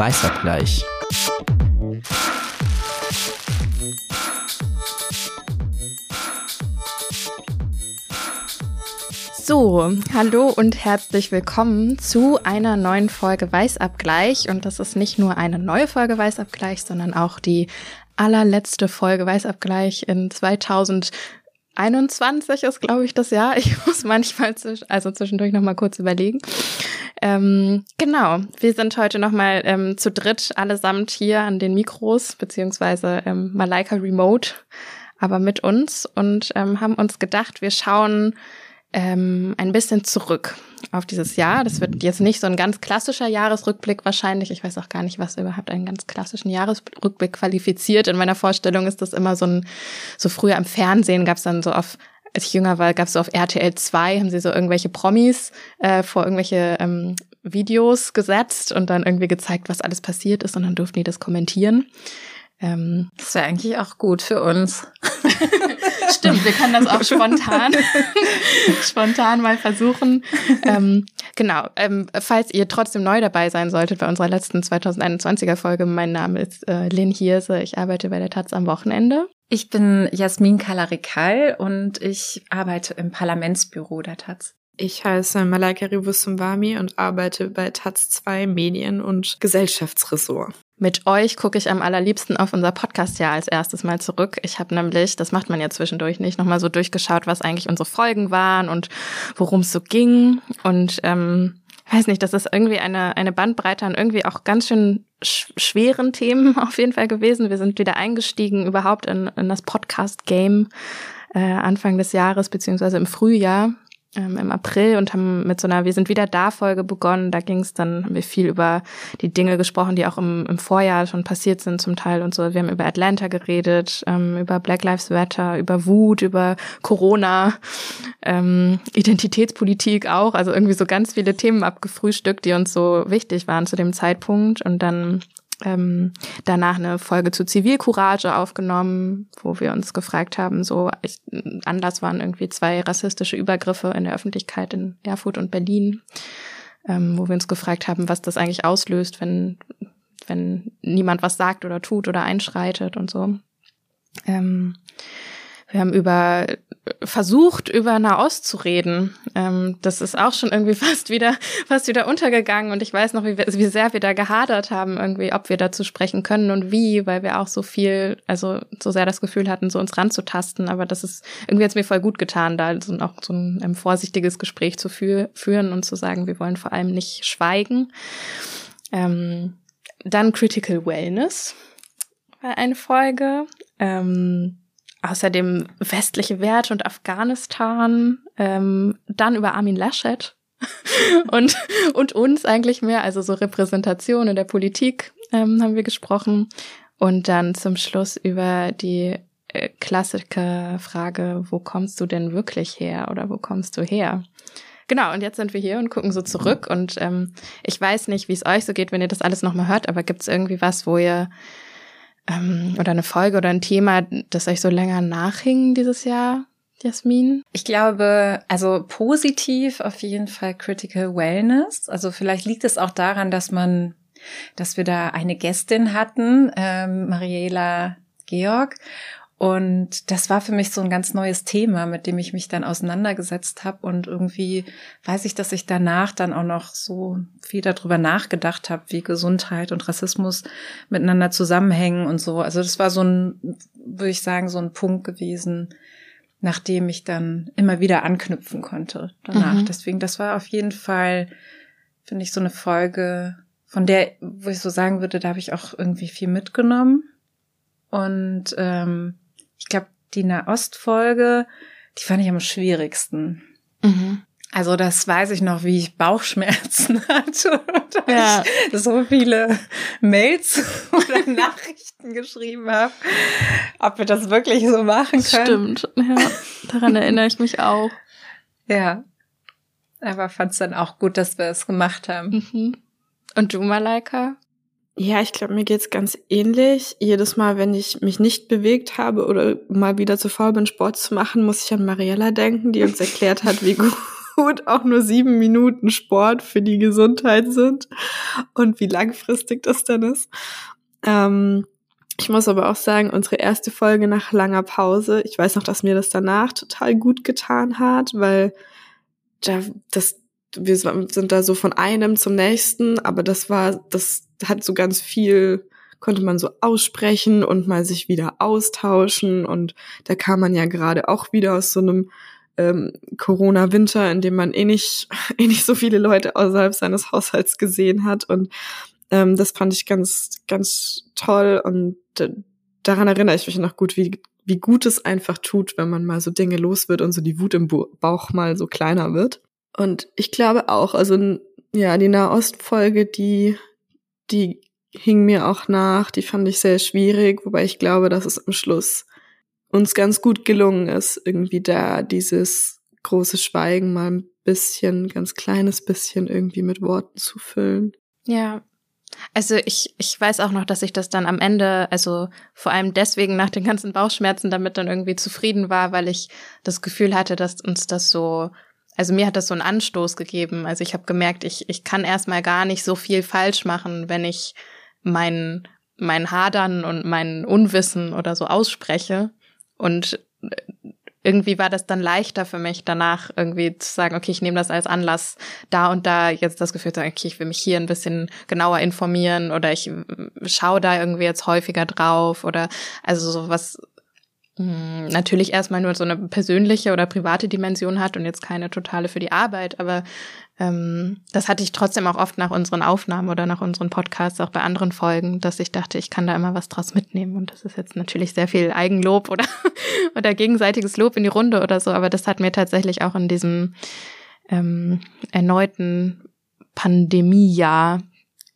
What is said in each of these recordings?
Weißabgleich. So, hallo und herzlich willkommen zu einer neuen Folge Weißabgleich. Und das ist nicht nur eine neue Folge Weißabgleich, sondern auch die allerletzte Folge Weißabgleich in 2021 ist, glaube ich, das Jahr. Ich muss manchmal zwisch also zwischendurch noch mal kurz überlegen. Ähm, genau, wir sind heute noch mal ähm, zu dritt allesamt hier an den Mikros, beziehungsweise ähm, Malaika Remote, aber mit uns und ähm, haben uns gedacht, wir schauen ähm, ein bisschen zurück auf dieses Jahr. Das wird jetzt nicht so ein ganz klassischer Jahresrückblick wahrscheinlich. Ich weiß auch gar nicht, was überhaupt einen ganz klassischen Jahresrückblick qualifiziert. In meiner Vorstellung ist das immer so ein, so früher im Fernsehen gab es dann so auf als ich jünger war, gab es so auf RTL 2, haben sie so irgendwelche Promis äh, vor irgendwelche ähm, Videos gesetzt und dann irgendwie gezeigt, was alles passiert ist und dann durften die das kommentieren. Ähm, das wäre eigentlich auch gut für uns. Stimmt, wir können das auch spontan, spontan mal versuchen. Ähm, genau, ähm, falls ihr trotzdem neu dabei sein solltet bei unserer letzten 2021er Folge, mein Name ist äh, Lynn Hirse, ich arbeite bei der Taz am Wochenende. Ich bin Jasmin Kalarikal und ich arbeite im Parlamentsbüro der Taz. Ich heiße Malaika Rivusumwami und arbeite bei Taz 2 Medien- und Gesellschaftsressort. Mit euch gucke ich am allerliebsten auf unser Podcast-Jahr als erstes Mal zurück. Ich habe nämlich, das macht man ja zwischendurch nicht, nochmal so durchgeschaut, was eigentlich unsere Folgen waren und worum es so ging. Und ähm, weiß nicht, das ist irgendwie eine, eine Bandbreite an irgendwie auch ganz schön sch schweren Themen auf jeden Fall gewesen. Wir sind wieder eingestiegen überhaupt in, in das Podcast-Game äh, Anfang des Jahres, beziehungsweise im Frühjahr ähm, im April und haben mit so einer Wir sind wieder da Folge begonnen. Da ging es dann, haben wir viel über die Dinge gesprochen, die auch im, im Vorjahr schon passiert sind zum Teil und so. Wir haben über Atlanta geredet, ähm, über Black Lives Matter, über Wut, über Corona, ähm, Identitätspolitik auch. Also irgendwie so ganz viele Themen abgefrühstückt, die uns so wichtig waren zu dem Zeitpunkt. Und dann ähm, danach eine Folge zu Zivilcourage aufgenommen, wo wir uns gefragt haben, so ich, Anlass waren irgendwie zwei rassistische Übergriffe in der Öffentlichkeit in Erfurt und Berlin, ähm, wo wir uns gefragt haben, was das eigentlich auslöst, wenn wenn niemand was sagt oder tut oder einschreitet und so. Ähm, wir haben über versucht, über Nahost zu reden. Ähm, das ist auch schon irgendwie fast wieder, fast wieder untergegangen. Und ich weiß noch, wie, wie sehr wir da gehadert haben, irgendwie, ob wir dazu sprechen können und wie, weil wir auch so viel, also so sehr das Gefühl hatten, so uns ranzutasten. Aber das ist irgendwie jetzt mir voll gut getan, da so auch so ein, ein vorsichtiges Gespräch zu fü führen und zu sagen, wir wollen vor allem nicht schweigen. Ähm, dann Critical Wellness war eine Folge. Ähm, Außerdem westliche Werte und Afghanistan, ähm, dann über Armin Laschet und, und uns eigentlich mehr, also so Repräsentation in der Politik ähm, haben wir gesprochen. Und dann zum Schluss über die äh, Klassikerfrage, wo kommst du denn wirklich her oder wo kommst du her? Genau, und jetzt sind wir hier und gucken so zurück. Und ähm, ich weiß nicht, wie es euch so geht, wenn ihr das alles nochmal hört, aber gibt es irgendwie was, wo ihr ähm, oder eine Folge oder ein Thema, das euch so länger nachhing dieses Jahr? Jasmin? Ich glaube, also positiv auf jeden Fall Critical Wellness. Also vielleicht liegt es auch daran, dass man, dass wir da eine Gästin hatten, ähm, Mariela Georg, und das war für mich so ein ganz neues Thema, mit dem ich mich dann auseinandergesetzt habe. Und irgendwie weiß ich, dass ich danach dann auch noch so viel darüber nachgedacht habe, wie Gesundheit und Rassismus miteinander zusammenhängen und so. Also das war so ein, würde ich sagen, so ein Punkt gewesen, nachdem ich dann immer wieder anknüpfen konnte danach. Mhm. Deswegen, das war auf jeden Fall, finde ich, so eine Folge, von der, wo ich so sagen würde, da habe ich auch irgendwie viel mitgenommen. Und ähm, ich glaube, die Nahostfolge, die fand ich am schwierigsten. Mhm. Also das weiß ich noch, wie ich Bauchschmerzen hatte. Ja. Ich so viele Mails oder Nachrichten geschrieben habe, ob wir das wirklich so machen können. Stimmt, ja. Daran erinnere ich mich auch. Ja. Aber fand es dann auch gut, dass wir es gemacht haben. Mhm. Und du, Malaika? Ja, ich glaube, mir geht's ganz ähnlich. Jedes Mal, wenn ich mich nicht bewegt habe oder mal wieder zu faul bin, Sport zu machen, muss ich an Mariella denken, die uns erklärt hat, wie gut auch nur sieben Minuten Sport für die Gesundheit sind und wie langfristig das dann ist. Ähm, ich muss aber auch sagen, unsere erste Folge nach langer Pause, ich weiß noch, dass mir das danach total gut getan hat, weil da, das, wir sind da so von einem zum nächsten, aber das war, das hat so ganz viel, konnte man so aussprechen und mal sich wieder austauschen. Und da kam man ja gerade auch wieder aus so einem ähm, Corona-Winter, in dem man eh nicht, eh nicht so viele Leute außerhalb seines Haushalts gesehen hat. Und ähm, das fand ich ganz, ganz toll. Und daran erinnere ich mich noch gut, wie, wie gut es einfach tut, wenn man mal so Dinge los wird und so die Wut im Bauch mal so kleiner wird. Und ich glaube auch, also ja, die Nahostfolge, die, die hing mir auch nach, die fand ich sehr schwierig, wobei ich glaube, dass es am Schluss uns ganz gut gelungen ist, irgendwie da dieses große Schweigen mal ein bisschen, ganz kleines bisschen irgendwie mit Worten zu füllen. Ja, also ich, ich weiß auch noch, dass ich das dann am Ende, also vor allem deswegen nach den ganzen Bauchschmerzen damit dann irgendwie zufrieden war, weil ich das Gefühl hatte, dass uns das so, also mir hat das so einen Anstoß gegeben. Also ich habe gemerkt, ich, ich kann erstmal gar nicht so viel falsch machen, wenn ich mein, mein Hadern und mein Unwissen oder so ausspreche. Und irgendwie war das dann leichter für mich danach irgendwie zu sagen, okay, ich nehme das als Anlass, da und da jetzt das Gefühl zu haben, okay, ich will mich hier ein bisschen genauer informieren oder ich schaue da irgendwie jetzt häufiger drauf oder also sowas natürlich erstmal nur so eine persönliche oder private Dimension hat und jetzt keine totale für die Arbeit, aber ähm, das hatte ich trotzdem auch oft nach unseren Aufnahmen oder nach unseren Podcasts, auch bei anderen Folgen, dass ich dachte, ich kann da immer was draus mitnehmen. Und das ist jetzt natürlich sehr viel Eigenlob oder, oder gegenseitiges Lob in die Runde oder so, aber das hat mir tatsächlich auch in diesem ähm, erneuten Pandemiejahr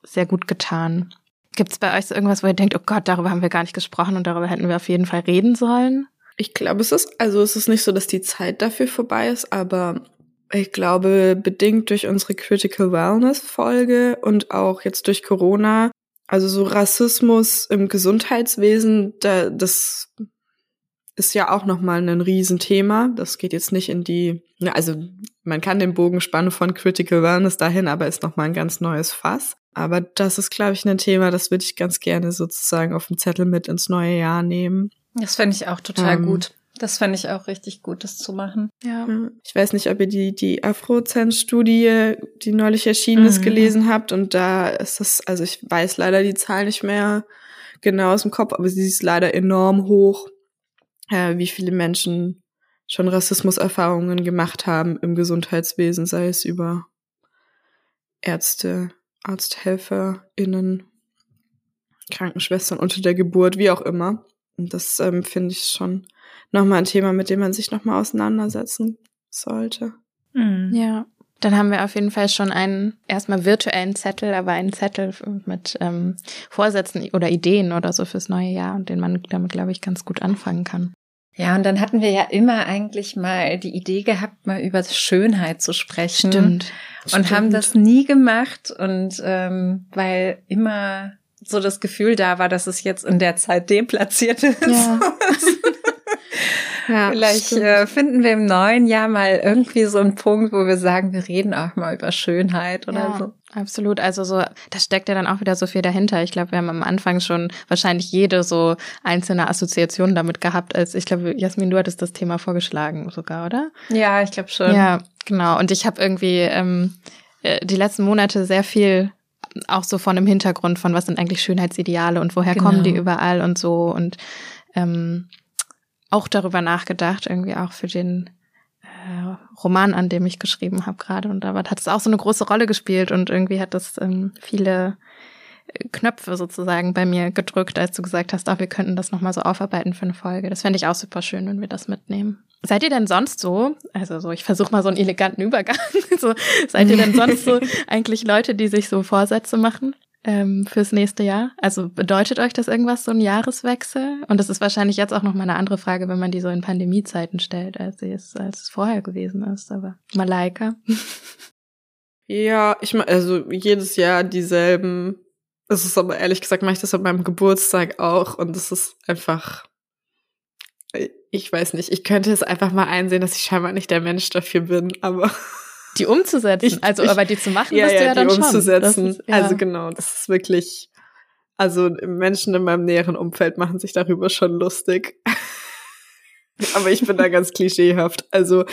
sehr gut getan. Gibt es bei euch so irgendwas, wo ihr denkt, oh Gott, darüber haben wir gar nicht gesprochen und darüber hätten wir auf jeden Fall reden sollen? Ich glaube, es ist, also es ist nicht so, dass die Zeit dafür vorbei ist, aber ich glaube, bedingt durch unsere Critical Wellness Folge und auch jetzt durch Corona, also so Rassismus im Gesundheitswesen, da, das ist ja auch nochmal ein Riesenthema. Das geht jetzt nicht in die, also man kann den Bogen spannen von Critical Wellness dahin, aber ist nochmal ein ganz neues Fass. Aber das ist, glaube ich, ein Thema, das würde ich ganz gerne sozusagen auf dem Zettel mit ins neue Jahr nehmen. Das fände ich auch total ähm, gut. Das fände ich auch richtig gut, das zu machen. Ja. Ich weiß nicht, ob ihr die, die Afrozenz-Studie, die neulich erschienen ist, mhm. gelesen habt. Und da ist das, also ich weiß leider die Zahl nicht mehr genau aus dem Kopf, aber sie ist leider enorm hoch, äh, wie viele Menschen schon Rassismuserfahrungen gemacht haben im Gesundheitswesen, sei es über Ärzte, ArzthelferInnen, Krankenschwestern unter der Geburt, wie auch immer. Und das ähm, finde ich schon nochmal ein Thema, mit dem man sich nochmal auseinandersetzen sollte. Mhm. Ja. Dann haben wir auf jeden Fall schon einen erstmal virtuellen Zettel, aber einen Zettel mit ähm, Vorsätzen oder Ideen oder so fürs neue Jahr, den man damit, glaube ich, ganz gut anfangen kann. Ja, und dann hatten wir ja immer eigentlich mal die Idee gehabt, mal über Schönheit zu sprechen. Stimmt. Und Stimmt. haben das nie gemacht. Und ähm, weil immer so das Gefühl da war, dass es jetzt in der Zeit deplatziert ist. Ja. Ja, Vielleicht äh, finden wir im neuen Jahr mal irgendwie so einen Punkt, wo wir sagen, wir reden auch mal über Schönheit oder ja, so. Absolut. Also so, da steckt ja dann auch wieder so viel dahinter. Ich glaube, wir haben am Anfang schon wahrscheinlich jede so einzelne Assoziation damit gehabt, als ich glaube, Jasmin, du hattest das Thema vorgeschlagen sogar, oder? Ja, ich glaube schon. Ja, genau. Und ich habe irgendwie ähm, äh, die letzten Monate sehr viel auch so von dem Hintergrund von was sind eigentlich Schönheitsideale und woher genau. kommen die überall und so und ähm, auch darüber nachgedacht, irgendwie auch für den äh, Roman, an dem ich geschrieben habe gerade. Und da hat es auch so eine große Rolle gespielt und irgendwie hat das ähm, viele äh, Knöpfe sozusagen bei mir gedrückt, als du gesagt hast, ach, wir könnten das nochmal so aufarbeiten für eine Folge. Das fände ich auch super schön, wenn wir das mitnehmen. Seid ihr denn sonst so, also so, ich versuche mal so einen eleganten Übergang, so, seid ihr denn sonst so eigentlich Leute, die sich so Vorsätze machen? Ähm, fürs nächste Jahr? Also bedeutet euch das irgendwas, so ein Jahreswechsel? Und das ist wahrscheinlich jetzt auch noch mal eine andere Frage, wenn man die so in Pandemiezeiten stellt, als es, als es vorher gewesen ist. Aber Malaika? Ja, ich meine, also jedes Jahr dieselben. Es ist aber ehrlich gesagt, mache ich das an meinem Geburtstag auch und das ist einfach, ich weiß nicht, ich könnte es einfach mal einsehen, dass ich scheinbar nicht der Mensch dafür bin, aber Die umzusetzen, Ich- also ich- aber die zu machen, ja, du ja, ja die dann schon. umzusetzen. Das ist, ja. Also genau, das ist wirklich, also Menschen in meinem näheren Umfeld machen sich darüber schon lustig. Aber ich bin da ganz klischeehaft. Also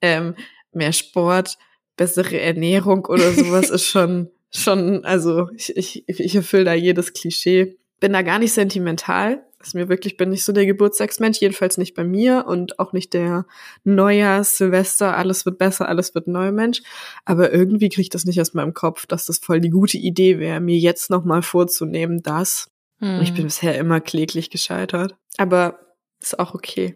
ähm, mehr Sport, bessere Ernährung oder sowas ist schon, schon, also ich, ich, ich erfülle da jedes Klischee. Bin da gar nicht sentimental. Ist mir wirklich, bin nicht so der Geburtstagsmensch, jedenfalls nicht bei mir und auch nicht der Neujahrs, Silvester, alles wird besser, alles wird neu Mensch. Aber irgendwie kriege ich das nicht aus meinem Kopf, dass das voll die gute Idee wäre, mir jetzt nochmal vorzunehmen, das. Hm. Ich bin bisher immer kläglich gescheitert. Aber ist auch okay.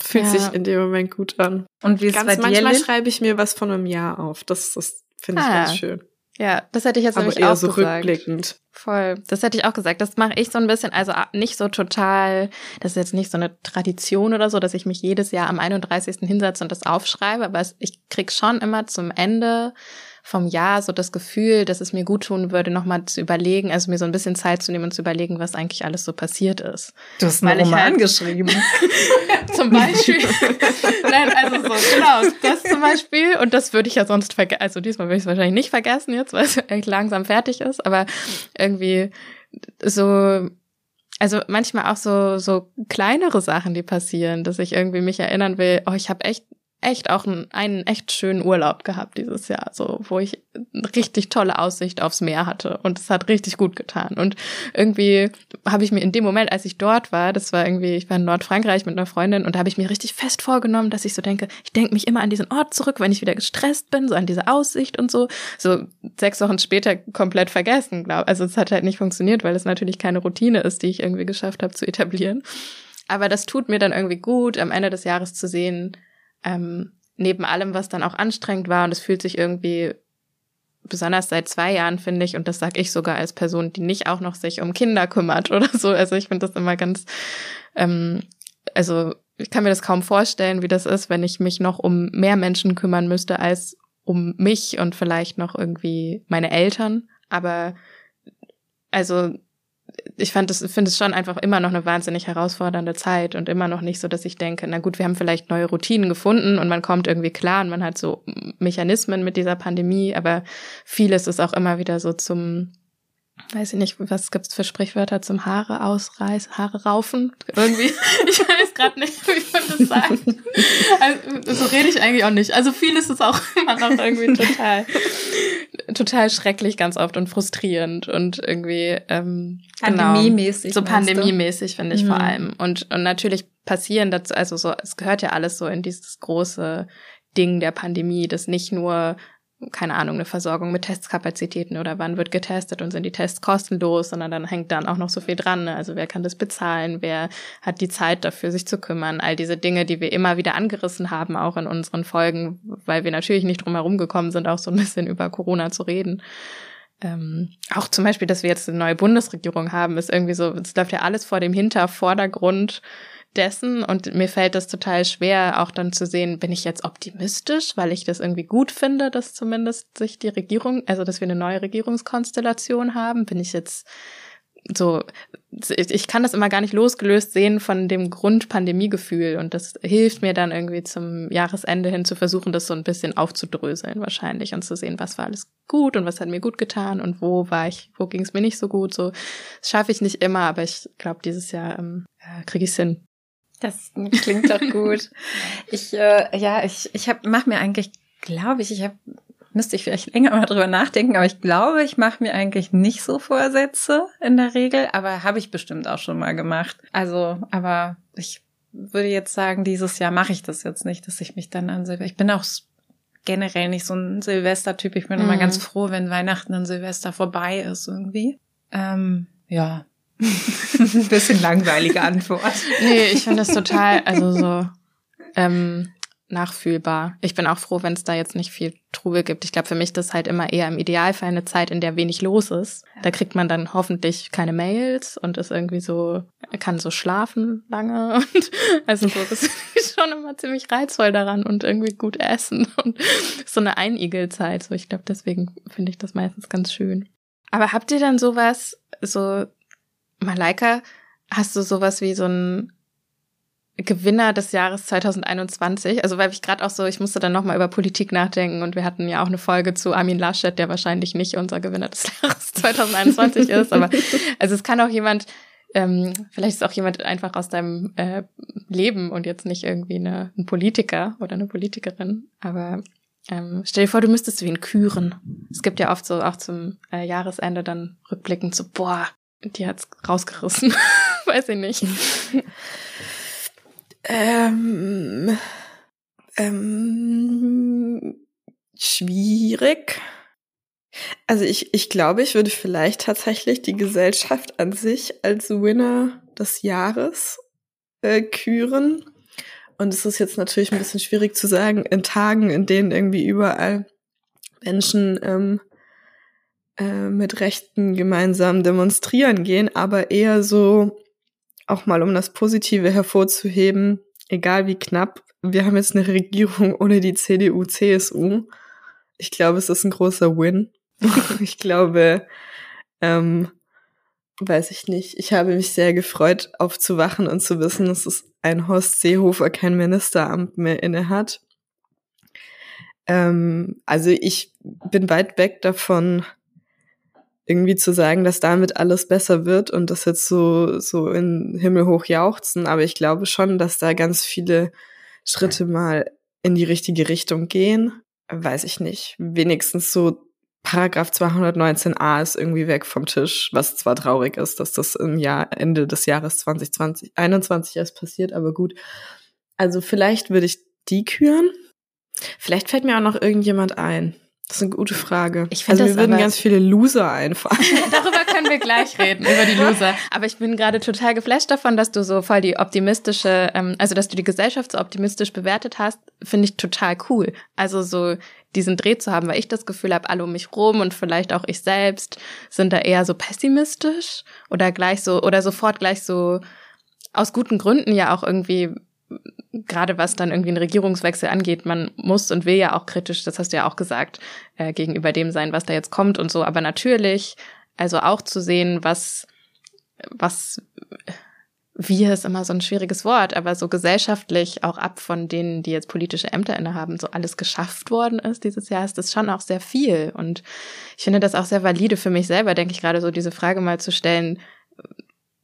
Fühlt Ja. sich in dem Moment gut an. Und wie ist es Ganz bei dir, manchmal Lynn? schreibe ich mir was von einem Jahr auf. Das, das finde ich Ah, ganz schön. Ja, das hätte ich jetzt Aber nämlich eher auch so gesagt. rückblickend. Voll. Das hätte ich auch gesagt. Das mache ich so ein bisschen, also nicht so total, das ist jetzt nicht so eine Tradition oder so, dass ich mich jedes Jahr am 31. hinsetze und das aufschreibe, aber ich krieg schon immer zum Ende vom Jahr so das Gefühl, dass es mir gut tun würde, nochmal zu überlegen, also mir so ein bisschen Zeit zu nehmen und zu überlegen, was eigentlich alles so passiert ist. Du hast einen Roman halt- geschrieben. Zum Beispiel. Nein, also so, genau, das zum Beispiel. Und das würde ich ja sonst vergessen. Also diesmal würde ich es wahrscheinlich nicht vergessen jetzt, weil es echt langsam fertig ist. Aber irgendwie so, also manchmal auch so, so kleinere Sachen, die passieren, dass ich irgendwie mich erinnern will, oh, ich habe echt echt auch einen, einen echt schönen Urlaub gehabt dieses Jahr, so wo ich eine richtig tolle Aussicht aufs Meer hatte und es hat richtig gut getan und irgendwie habe ich mir in dem Moment, als ich dort war, das war irgendwie, ich war in Nordfrankreich mit einer Freundin und da habe ich mir richtig fest vorgenommen, dass ich so denke, ich denke mich immer an diesen Ort zurück, wenn ich wieder gestresst bin, so an diese Aussicht und so. So sechs Wochen später komplett vergessen, glaube Also es hat halt nicht funktioniert, weil es natürlich keine Routine ist, die ich irgendwie geschafft habe zu etablieren. Aber das tut mir dann irgendwie gut, am Ende des Jahres zu sehen, ähm, neben allem, was dann auch anstrengend war, und es fühlt sich irgendwie besonders seit zwei Jahren, finde ich, und das sage ich sogar als Person, die nicht auch noch sich um Kinder kümmert oder so. Also ich finde das immer ganz, ähm, also ich kann mir das kaum vorstellen, wie das ist, wenn ich mich noch um mehr Menschen kümmern müsste als um mich und vielleicht noch irgendwie meine Eltern. Aber also ich fand es, finde es schon einfach immer noch eine wahnsinnig herausfordernde Zeit und immer noch nicht so, dass ich denke, na gut, wir haben vielleicht neue Routinen gefunden und man kommt irgendwie klar und man hat so Mechanismen mit dieser Pandemie, aber vieles ist auch immer wieder so zum, weiß ich nicht, was gibt's für Sprichwörter zum Haare ausreißen, Haare raufen? Irgendwie, ich weiß gerade nicht, wie man das sagt. Also, so rede ich eigentlich auch nicht. Also vieles ist auch immer noch irgendwie total, total schrecklich ganz oft und frustrierend und irgendwie ähm, Pandemiemäßig. Genau, so pandemiemäßig finde ich Mhm. vor allem und und natürlich passieren dazu also so es gehört ja alles so in dieses große Ding der Pandemie, dass nicht nur keine Ahnung, eine Versorgung mit Testkapazitäten oder wann wird getestet und sind die Tests kostenlos, sondern dann hängt dann auch noch so viel dran. Ne? Also wer kann das bezahlen, wer hat die Zeit dafür, sich zu kümmern, all diese Dinge, die wir immer wieder angerissen haben, auch in unseren Folgen, weil wir natürlich nicht drum herum gekommen sind, auch so ein bisschen über Corona zu reden. Ähm, auch zum Beispiel, dass wir jetzt eine neue Bundesregierung haben, ist irgendwie so, es läuft ja alles vor dem Hintervordergrund dessen und mir fällt das total schwer, auch dann zu sehen, bin ich jetzt optimistisch, weil ich das irgendwie gut finde, dass zumindest sich die Regierung, also dass wir eine neue Regierungskonstellation haben, bin ich jetzt so, ich kann das immer gar nicht losgelöst sehen von dem Grundpandemiegefühl und das hilft mir dann irgendwie zum Jahresende hin zu versuchen, das so ein bisschen aufzudröseln wahrscheinlich und zu sehen, was war alles gut und was hat mir gut getan und wo war ich, wo ging es mir nicht so gut. So das schaffe ich nicht immer, aber ich glaube, dieses Jahr ähm, äh, kriege ich hin. Das klingt doch gut. Ich, äh, ja, ich, ich hab, mach mir eigentlich, glaube ich, ich habe, müsste ich vielleicht länger mal drüber nachdenken, aber ich glaube, ich mache mir eigentlich nicht so Vorsätze in der Regel, aber habe ich bestimmt auch schon mal gemacht. Also, aber ich würde jetzt sagen, dieses Jahr mache ich das jetzt nicht, dass ich mich dann an Silvester, ich bin auch generell nicht so ein Silvestertyp. Ich bin immer Mhm. ganz froh, wenn Weihnachten und Silvester vorbei ist irgendwie. Ähm, ja. Ein bisschen langweilige Antwort. Nee, ich finde das total, also so ähm, nachfühlbar. Ich bin auch froh, wenn es da jetzt nicht viel Trubel gibt. Ich glaube, für mich ist das halt immer eher im Idealfall eine Zeit, in der wenig los ist. Da kriegt man dann hoffentlich keine Mails und ist irgendwie so, kann so schlafen lange und also so, das ist schon immer ziemlich reizvoll daran und irgendwie gut essen und so eine Einigelzeit. So, ich glaube, deswegen finde ich das meistens ganz schön. Aber habt ihr dann sowas, so Malaika, hast du sowas wie so ein Gewinner des Jahres 2021. Also weil ich gerade auch so, ich musste dann nochmal über Politik nachdenken und wir hatten ja auch eine Folge zu Armin Laschet, der wahrscheinlich nicht unser Gewinner des Jahres 2021 ist. Aber also es kann auch jemand, ähm, vielleicht ist auch jemand einfach aus deinem äh, Leben und jetzt nicht irgendwie eine, ein Politiker oder eine Politikerin. Aber ähm, stell dir vor, du müsstest wie ihn küren. Es gibt ja oft so auch zum äh, Jahresende dann rückblickend so, boah, die hat's rausgerissen. Weiß ich nicht. Ähm, ähm, schwierig. Also ich, ich glaube, ich würde vielleicht tatsächlich die Gesellschaft an sich als Winner des Jahres äh, küren. Und es ist jetzt natürlich ein bisschen schwierig zu sagen, in Tagen, in denen irgendwie überall Menschen ähm, äh, mit Rechten gemeinsam demonstrieren gehen, aber eher so auch mal um das Positive hervorzuheben, egal wie knapp, wir haben jetzt eine Regierung ohne die CDU, CSU. Ich glaube, es ist ein großer Win. ich glaube, ähm, weiß ich nicht. Ich habe mich sehr gefreut, aufzuwachen und zu wissen, dass es ein Horst Seehofer kein Ministeramt mehr inne hat. Ähm, also ich bin weit weg davon, irgendwie zu sagen, dass damit alles besser wird und das jetzt so, so in Himmel hoch jauchzen. Aber ich glaube schon, dass da ganz viele Schritte mal in die richtige Richtung gehen. Weiß ich nicht. Wenigstens so Paragraph 219a ist irgendwie weg vom Tisch, was zwar traurig ist, dass das im Jahr, Ende des Jahres 2020, 21 erst passiert, aber gut. Also vielleicht würde ich die küren. Vielleicht fällt mir auch noch irgendjemand ein. Das ist eine gute Frage. Ich also mir würden ganz viele Loser einfallen. Darüber können wir gleich reden, über die Loser. Aber ich bin gerade total geflasht davon, dass du so voll die optimistische, ähm, also dass du die Gesellschaft so optimistisch bewertet hast, finde ich total cool. Also so diesen Dreh zu haben, weil ich das Gefühl habe, alle um mich rum und vielleicht auch ich selbst sind da eher so pessimistisch oder gleich so oder sofort gleich so aus guten Gründen ja auch irgendwie gerade was dann irgendwie einen Regierungswechsel angeht, man muss und will ja auch kritisch, das hast du ja auch gesagt, äh, gegenüber dem sein, was da jetzt kommt und so. Aber natürlich, also auch zu sehen, was, was, wir ist immer so ein schwieriges Wort, aber so gesellschaftlich auch ab von denen, die jetzt politische Ämter innehaben, so alles geschafft worden ist dieses Jahr, ist das schon auch sehr viel. Und ich finde das auch sehr valide für mich selber, denke ich gerade so diese Frage mal zu stellen,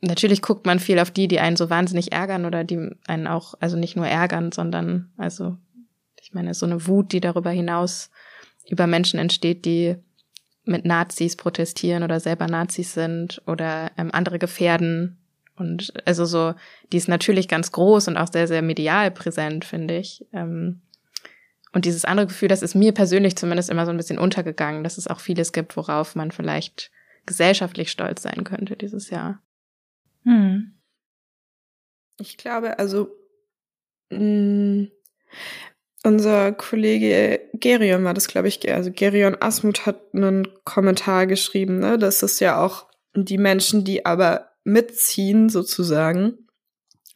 natürlich guckt man viel auf die, die einen so wahnsinnig ärgern oder die einen auch, also nicht nur ärgern, sondern, also, ich meine, so eine Wut, die darüber hinaus über Menschen entsteht, die mit Nazis protestieren oder selber Nazis sind oder ähm, andere gefährden. Und also so, die ist natürlich ganz groß und auch sehr, sehr medial präsent, finde ich. Ähm, und dieses andere Gefühl, das ist mir persönlich zumindest immer so ein bisschen untergegangen, dass es auch vieles gibt, worauf man vielleicht gesellschaftlich stolz sein könnte dieses Jahr. Hm. Ich glaube, also mh, mm, unser Kollege Gerion war das, glaube ich, also Gerion Asmut hat einen Kommentar geschrieben, ne, dass es ja auch die Menschen, die aber mitziehen sozusagen,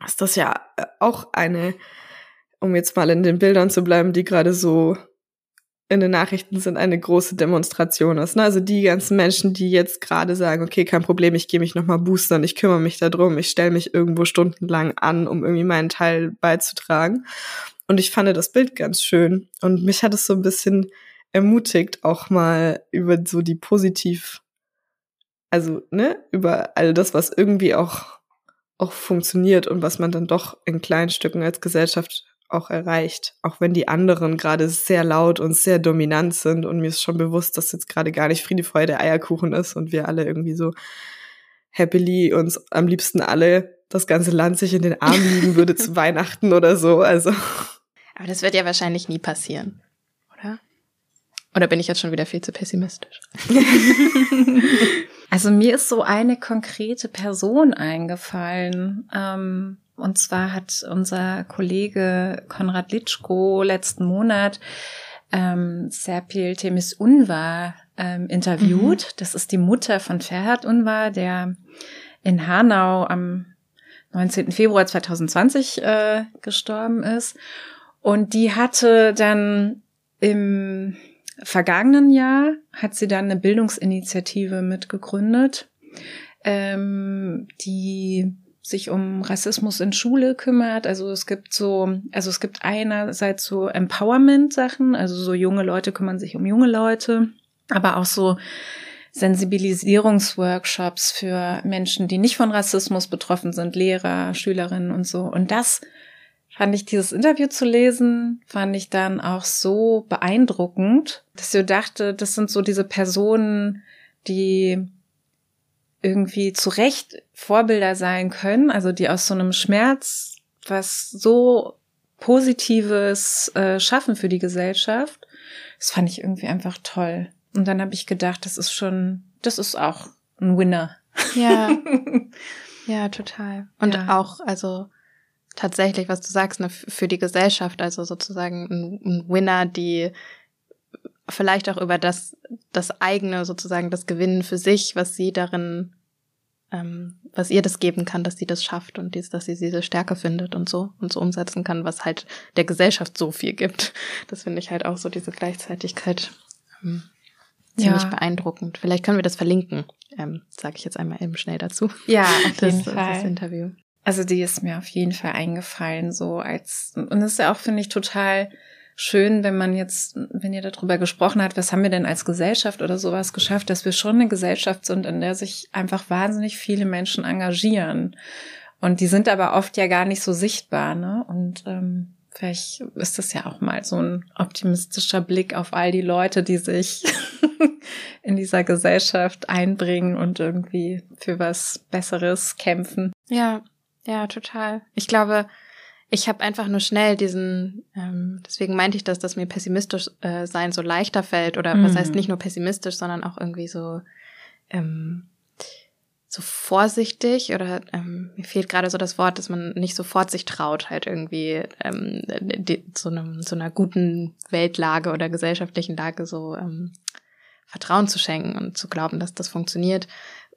dass das ja auch eine, um jetzt mal in den Bildern zu bleiben, die gerade so in den Nachrichten sind, eine große Demonstration ist. Ne? Also die ganzen Menschen, die jetzt gerade sagen, okay, kein Problem, ich gehe mich nochmal boostern, ich kümmere mich darum, ich stelle mich irgendwo stundenlang an, um irgendwie meinen Teil beizutragen. Und ich fand das Bild ganz schön. Und mich hat es so ein bisschen ermutigt, auch mal über so die positiv, also, ne, über all das, was irgendwie auch, auch funktioniert und was man dann doch in kleinen Stücken als Gesellschaft auch erreicht, auch wenn die anderen gerade sehr laut und sehr dominant sind und mir ist schon bewusst, dass jetzt gerade gar nicht Friede, Freude, Eierkuchen ist und wir alle irgendwie so happily uns am liebsten alle das ganze Land sich in den Arm liegen würde zu Weihnachten oder so, also. Aber das wird ja wahrscheinlich nie passieren, oder? Oder bin ich jetzt schon wieder viel zu pessimistisch? also mir ist so eine konkrete Person eingefallen. Ähm und zwar hat unser Kollege Konrad Litschko letzten Monat ähm, Serpil Temis Unvar ähm, interviewt. Mhm. Das ist die Mutter von Ferhat Unvar, der in Hanau am 19. Februar 2020 äh, gestorben ist. Und die hatte dann im vergangenen Jahr, hat sie dann eine Bildungsinitiative mitgegründet, ähm, die sich um Rassismus in Schule kümmert. Also es gibt so, also es gibt einerseits so Empowerment-Sachen, also so junge Leute kümmern sich um junge Leute, aber auch so Sensibilisierungsworkshops für Menschen, die nicht von Rassismus betroffen sind, Lehrer, Schülerinnen und so. Und das fand ich dieses Interview zu lesen, fand ich dann auch so beeindruckend, dass ich dachte, das sind so diese Personen, die irgendwie zu Recht Vorbilder sein können, also die aus so einem Schmerz was so Positives äh, schaffen für die Gesellschaft. Das fand ich irgendwie einfach toll. Und dann habe ich gedacht, das ist schon, das ist auch ein Winner. Ja. ja, total. Und ja. auch, also tatsächlich, was du sagst, ne, für die Gesellschaft, also sozusagen ein, ein Winner, die vielleicht auch über das, das eigene, sozusagen das Gewinnen für sich, was sie darin, ähm, was ihr das geben kann, dass sie das schafft und dies, dass sie diese Stärke findet und so und so umsetzen kann, was halt der Gesellschaft so viel gibt. Das finde ich halt auch so diese Gleichzeitigkeit. Ähm, ziemlich ja. beeindruckend. Vielleicht können wir das verlinken, ähm, sage ich jetzt einmal eben schnell dazu. Ja, auf das, jeden Fall. Das Interview. Also die ist mir auf jeden Fall eingefallen, so als und das ist ja auch finde ich total schön, wenn man jetzt, wenn ihr darüber gesprochen habt, was haben wir denn als Gesellschaft oder sowas geschafft, dass wir schon eine Gesellschaft sind, in der sich einfach wahnsinnig viele Menschen engagieren. Und die sind aber oft ja gar nicht so sichtbar, ne? Und ähm, vielleicht ist das ja auch mal so ein optimistischer Blick auf all die Leute, die sich in dieser Gesellschaft einbringen und irgendwie für was Besseres kämpfen. Ja, ja, total. Ich glaube, ich habe einfach nur schnell diesen, ähm, deswegen meinte ich das, dass mir pessimistisch äh, sein so leichter fällt oder mhm. was heißt nicht nur pessimistisch, sondern auch irgendwie so ähm, so vorsichtig oder ähm, mir fehlt gerade so das Wort, dass man nicht sofort sich traut, halt irgendwie ähm, die, so, einem, so einer guten Weltlage oder gesellschaftlichen Lage so ähm, Vertrauen zu schenken und zu glauben, dass das funktioniert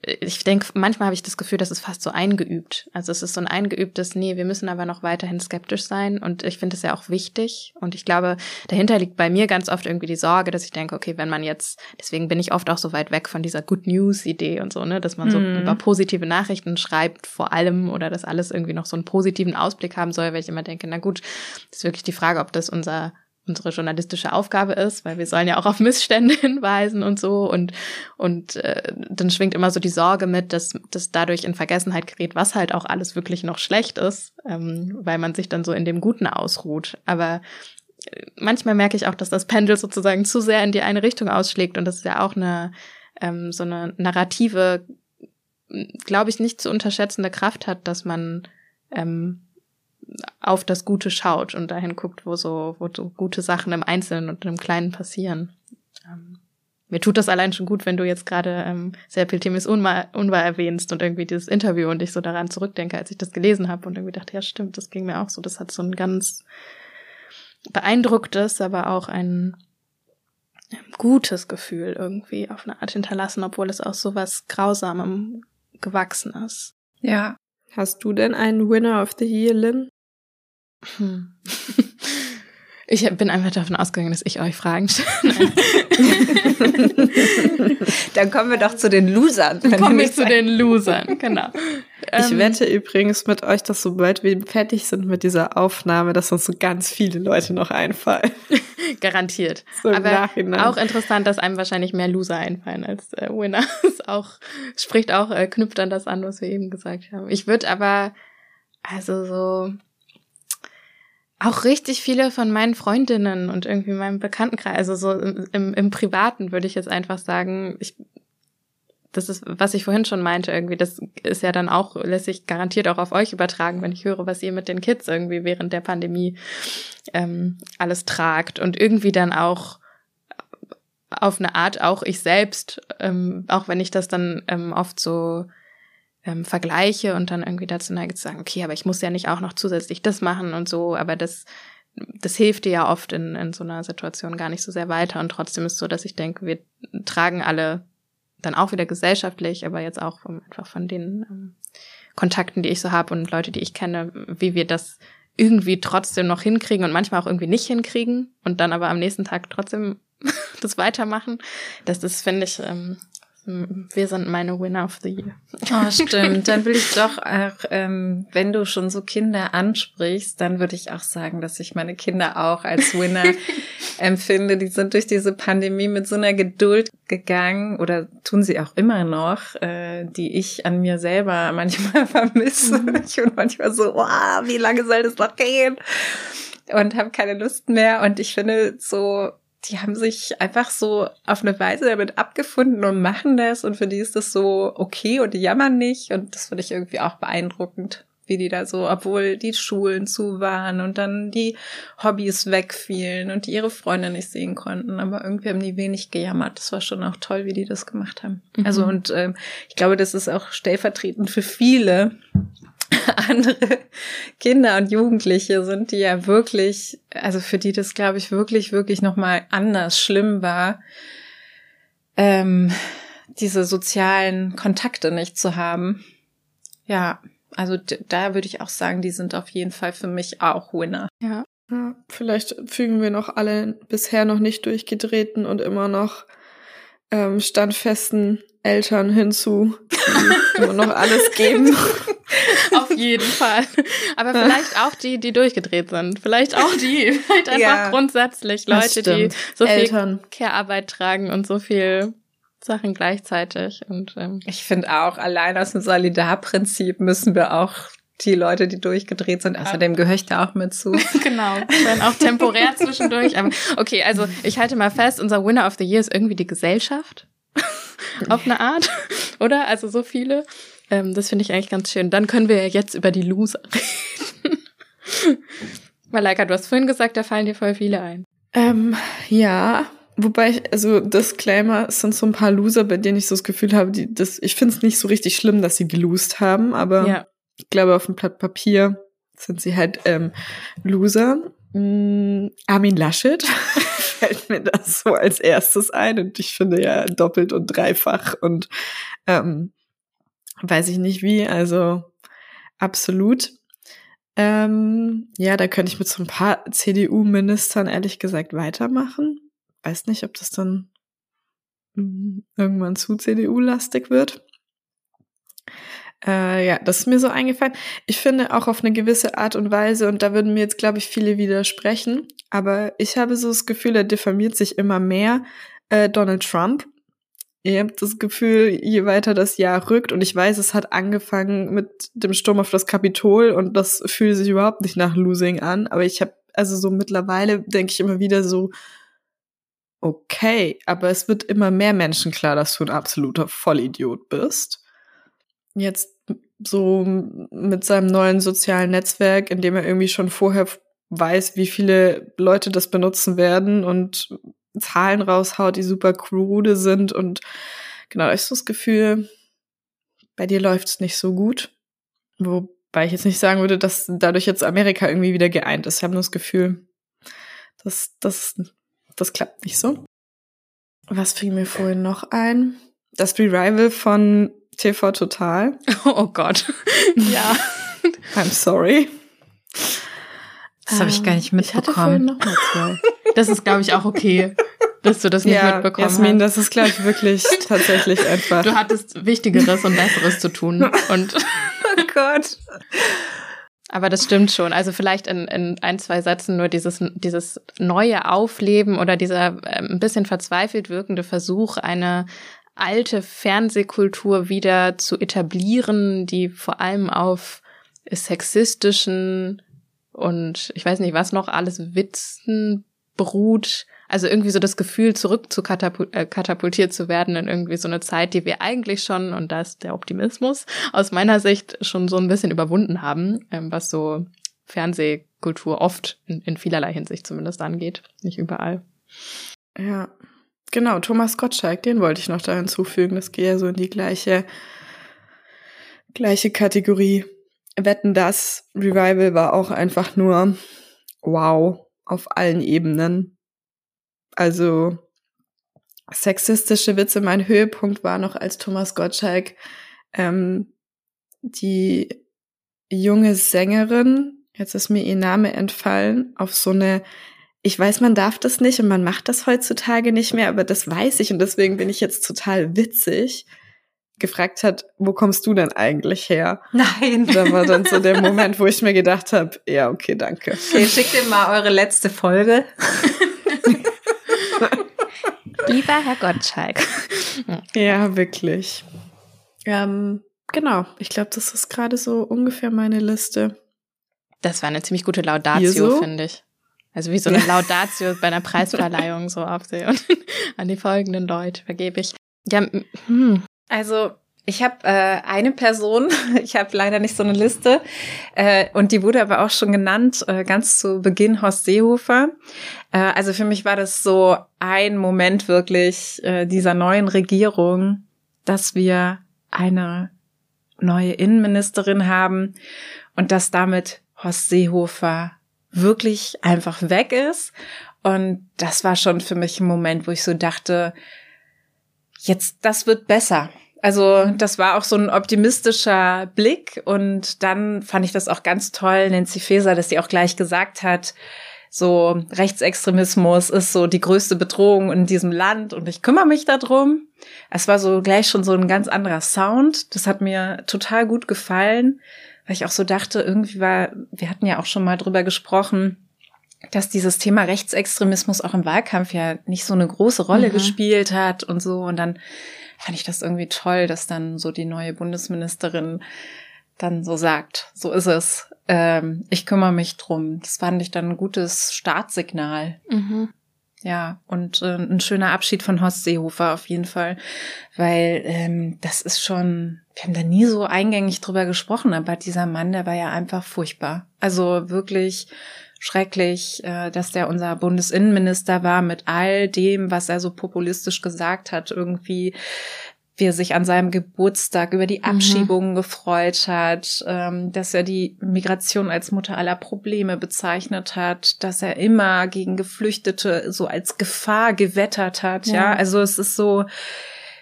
ich denke, manchmal habe ich das Gefühl, das ist fast so eingeübt. Also es ist so ein eingeübtes, nee, wir müssen aber noch weiterhin skeptisch sein. Und ich finde es ja auch wichtig. Und ich glaube, dahinter liegt bei mir ganz oft irgendwie die Sorge, dass ich denke, okay, wenn man jetzt, deswegen bin ich oft auch so weit weg von dieser Good News-Idee und so, ne, dass man so mhm. über positive Nachrichten schreibt, vor allem, oder dass alles irgendwie noch so einen positiven Ausblick haben soll, weil ich immer denke, na gut, das ist wirklich die Frage, ob das unser unsere journalistische Aufgabe ist, weil wir sollen ja auch auf Missstände hinweisen und so und und äh, dann schwingt immer so die Sorge mit, dass dass dadurch in Vergessenheit gerät, was halt auch alles wirklich noch schlecht ist, ähm, weil man sich dann so in dem Guten ausruht. Aber äh, manchmal merke ich auch, dass das Pendel sozusagen zu sehr in die eine Richtung ausschlägt und das ist ja auch eine ähm, so eine narrative, glaube ich, nicht zu unterschätzende Kraft hat, dass man ähm, auf das Gute schaut und dahin guckt, wo so, wo so gute Sachen im Einzelnen und im Kleinen passieren. Ähm, mir tut das allein schon gut, wenn du jetzt gerade ähm, Serpil Temis Unwa, Unwa erwähnst und irgendwie dieses Interview und ich so daran zurückdenke, als ich das gelesen habe und irgendwie dachte, ja stimmt, das ging mir auch so. Das hat so ein ganz beeindrucktes, aber auch ein gutes Gefühl irgendwie auf eine Art hinterlassen, obwohl es aus so was Grausamem gewachsen ist. Ja. Hast du denn einen Winner of the Year, Lynn? Hm. Ich bin einfach davon ausgegangen, dass ich euch Fragen stelle. Dann kommen wir doch zu den Losern. Dann kommen wir zu den Losern, genau. Ich ähm, wette übrigens mit euch, dass sobald wir fertig sind mit dieser Aufnahme, dass uns so ganz viele Leute noch einfallen. Garantiert. So Aber Nachhinein. auch interessant, dass einem wahrscheinlich mehr Loser einfallen als äh, Winner. Ist auch, spricht auch, äh, knüpft an das an, was wir eben gesagt haben. Ich würde aber, also so, auch richtig viele von meinen Freundinnen und irgendwie meinem Bekanntenkreis, also so im, im Privaten würde ich jetzt einfach sagen, ich, das ist, was ich vorhin schon meinte, irgendwie, das ist ja dann auch, lässt sich garantiert auch auf euch übertragen, wenn ich höre, was ihr mit den Kids irgendwie während der Pandemie ähm, alles tragt und irgendwie dann auch auf eine Art auch ich selbst, ähm, auch wenn ich das dann ähm, oft so ähm, vergleiche und dann irgendwie dazu neige zu sagen, okay, aber ich muss ja nicht auch noch zusätzlich das machen und so, aber das, das hilft dir ja oft in, in so einer Situation gar nicht so sehr weiter. Und trotzdem ist so, dass ich denke, wir tragen alle dann auch wieder gesellschaftlich, aber jetzt auch vom, einfach von den ähm, Kontakten, die ich so habe und Leute, die ich kenne, wie wir das irgendwie trotzdem noch hinkriegen und manchmal auch irgendwie nicht hinkriegen und dann aber am nächsten Tag trotzdem das weitermachen. Das ist, finde ich, ähm, Wir sind meine Winner of the Year. Oh, stimmt. Dann will ich doch auch, ähm, wenn du schon so Kinder ansprichst, dann würde ich auch sagen, dass ich meine Kinder auch als Winner empfinde. Die sind durch diese Pandemie mit so einer Geduld gegangen oder tun sie auch immer noch, äh, die ich an mir selber manchmal vermisse. Mhm. Ich bin manchmal so, wow, wie lange soll das noch gehen? Und habe keine Lust mehr. Und ich finde so, die haben sich einfach so auf eine Weise damit abgefunden und machen das und für die ist das so okay und die jammern nicht und das finde ich irgendwie auch beeindruckend, wie die da so, obwohl die Schulen zu waren und dann die Hobbys wegfielen und die ihre Freunde nicht sehen konnten, aber irgendwie haben die wenig gejammert. Das war schon auch toll, wie die das gemacht haben. Mhm. Also und ähm, ich glaube, das ist auch stellvertretend für viele, andere Kinder und Jugendliche sind, die ja wirklich, also für die das, glaube ich, wirklich, wirklich nochmal anders schlimm war, ähm, diese sozialen Kontakte nicht zu haben. Ja, also da würde ich auch sagen, die sind auf jeden Fall für mich auch Winner. Ja. ja. Vielleicht fügen wir noch alle bisher noch nicht durchgedrehten und immer noch ähm, standfesten Eltern hinzu, die immer noch alles geben. Auf jeden Fall. Aber vielleicht auch die, die durchgedreht sind. Vielleicht auch die. Vielleicht einfach ja, grundsätzlich Leute, die so Eltern. viel Care-Arbeit tragen und so viel Sachen gleichzeitig. Und ähm, ich finde auch, allein aus dem Solidarprinzip müssen wir auch die Leute, die durchgedreht sind. Außerdem gehöre ich da auch mit zu. genau. Dann auch temporär zwischendurch. Aber okay, also ich halte mal fest, unser Winner of the Year ist irgendwie die Gesellschaft. Auf eine Art. Oder? Also so viele. Ähm, das finde ich eigentlich ganz schön. Dann können wir ja jetzt über die Loser reden. Malaika, du hast vorhin gesagt, da fallen dir voll viele ein. Ähm, ja, wobei ich, also Disclaimer, es sind so ein paar Loser, bei denen ich so das Gefühl habe, die, das, ich finde es nicht so richtig schlimm, dass sie gelost haben, aber ja. ich glaube, auf dem Blatt Papier sind sie halt ähm, Loser. Mm, Armin Laschet fällt mir das so als erstes ein und ich finde ja doppelt und dreifach und ähm, weiß ich nicht wie, also absolut. Ähm, ja, da könnte ich mit so ein paar CDU-Ministern ehrlich gesagt weitermachen. Weiß nicht, ob das dann mm, irgendwann zu CDU-lastig wird. Äh, ja, das ist mir so eingefallen. Ich finde auch auf eine gewisse Art und Weise, und da würden mir jetzt, glaube ich, viele widersprechen, aber ich habe so das Gefühl, er diffamiert sich immer mehr, äh, Donald Trump. Ihr habt das Gefühl, je weiter das Jahr rückt, und ich weiß, es hat angefangen mit dem Sturm auf das Kapitol und das fühlt sich überhaupt nicht nach Losing an, aber ich habe, also so mittlerweile denke ich immer wieder so, okay, aber es wird immer mehr Menschen klar, dass du ein absoluter Vollidiot bist. Jetzt so mit seinem neuen sozialen Netzwerk, in dem er irgendwie schon vorher weiß, wie viele Leute das benutzen werden und Zahlen raushaut, die super krude sind und genau, ich so das Gefühl, bei dir läuft's nicht so gut. Wobei ich jetzt nicht sagen würde, dass dadurch jetzt Amerika irgendwie wieder geeint ist. Ich habe nur das Gefühl, dass das, das klappt nicht so. Was fiel mir vorhin noch ein? Das Revival von TV Total. Oh Gott. ja. I'm sorry. Das habe ich gar nicht mitbekommen. Das ist, glaube ich, auch okay, dass du das nicht ja, mitbekommen Jasmin, hast. das ist, glaube ich, wirklich tatsächlich einfach. Du hattest Wichtigeres und Besseres zu tun. Und oh Gott. Aber das stimmt schon. Also vielleicht in, in ein, zwei Sätzen nur dieses, dieses neue Aufleben oder dieser äh, ein bisschen verzweifelt wirkende Versuch, eine alte Fernsehkultur wieder zu etablieren, die vor allem auf sexistischen und ich weiß nicht, was noch alles Witzen beruht. Also irgendwie so das Gefühl, zurück zu äh, katapultiert zu werden in irgendwie so eine Zeit, die wir eigentlich schon, und da ist der Optimismus, aus meiner Sicht schon so ein bisschen überwunden haben, ähm, was so Fernsehkultur oft in, in vielerlei Hinsicht zumindest angeht. Nicht überall. Ja, genau. Thomas Gottschalk, den wollte ich noch da hinzufügen. Das geht ja so in die gleiche, gleiche Kategorie. Wetten das Revival war auch einfach nur wow auf allen Ebenen. Also sexistische Witze. Mein Höhepunkt war noch, als Thomas Gottschalk ähm, die junge Sängerin, jetzt ist mir ihr Name entfallen, auf so eine ich weiß, man darf das nicht und man macht das heutzutage nicht mehr, aber das weiß ich und deswegen bin ich jetzt total witzig gefragt hat, wo kommst du denn eigentlich her? Nein. Da war dann so der Moment, wo ich mir gedacht habe, ja, okay, danke. Okay, schickt dir mal eure letzte Folge. Lieber Herr Gottschalk. Ja, wirklich. Ähm, genau, ich glaube, das ist gerade so ungefähr meine Liste. Das war eine ziemlich gute Laudatio, so? finde ich. Also wie so eine Laudatio bei einer Preisverleihung so aufsehen und an die folgenden Leute vergebe ich. Ja, hm, also ich habe äh, eine Person, ich habe leider nicht so eine Liste, äh, und die wurde aber auch schon genannt, äh, ganz zu Beginn Horst Seehofer. Äh, also für mich war das so ein Moment wirklich äh, dieser neuen Regierung, dass wir eine neue Innenministerin haben und dass damit Horst Seehofer wirklich einfach weg ist. Und das war schon für mich ein Moment, wo ich so dachte, jetzt, das wird besser. Also das war auch so ein optimistischer Blick und dann fand ich das auch ganz toll, Nancy Faeser, dass sie auch gleich gesagt hat, so Rechtsextremismus ist so die größte Bedrohung in diesem Land und ich kümmere mich darum. Es war so gleich schon so ein ganz anderer Sound. Das hat mir total gut gefallen, weil ich auch so dachte, irgendwie war, wir hatten ja auch schon mal drüber gesprochen, dass dieses Thema Rechtsextremismus auch im Wahlkampf ja nicht so eine große Rolle mhm. gespielt hat und so. Und dann fand ich das irgendwie toll, dass dann so die neue Bundesministerin dann so sagt, so ist es. Ähm, ich kümmere mich drum. Das fand ich dann ein gutes Startsignal. Mhm. Ja, und äh, ein schöner Abschied von Horst Seehofer auf jeden Fall, weil ähm, das ist schon, wir haben da nie so eingängig drüber gesprochen, aber dieser Mann, der war ja einfach furchtbar. Also wirklich schrecklich, äh, dass der unser Bundesinnenminister war mit all dem, was er so populistisch gesagt hat, irgendwie wie er sich an seinem Geburtstag über die mhm. Abschiebungen mhm. gefreut hat, ähm, dass er die Migration als Mutter aller Probleme bezeichnet hat, dass er immer gegen Geflüchtete so als Gefahr gewettert hat. Ja, ja? also es ist so,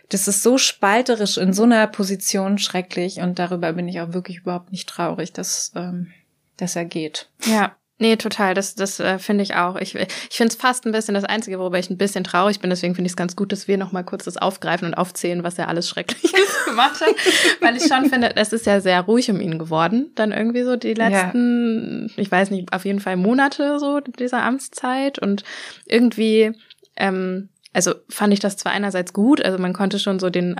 das ist so spalterisch in so einer Position schrecklich und darüber bin ich auch wirklich überhaupt nicht traurig, dass, ähm, dass er geht. Ja, Nee, total. Das, das äh, finde ich auch. Ich, ich finde es fast ein bisschen das Einzige, worüber ich ein bisschen traurig bin. Deswegen finde ich es ganz gut, dass wir noch mal kurz das aufgreifen und aufzählen, was er alles Schreckliches gemacht hat. Weil ich schon finde, es ist ja sehr ruhig um ihn geworden. Dann irgendwie so die letzten, ja. ich weiß nicht, auf jeden Fall Monate so dieser Amtszeit. Und irgendwie, ähm, also fand ich das zwar einerseits gut, also man konnte schon so den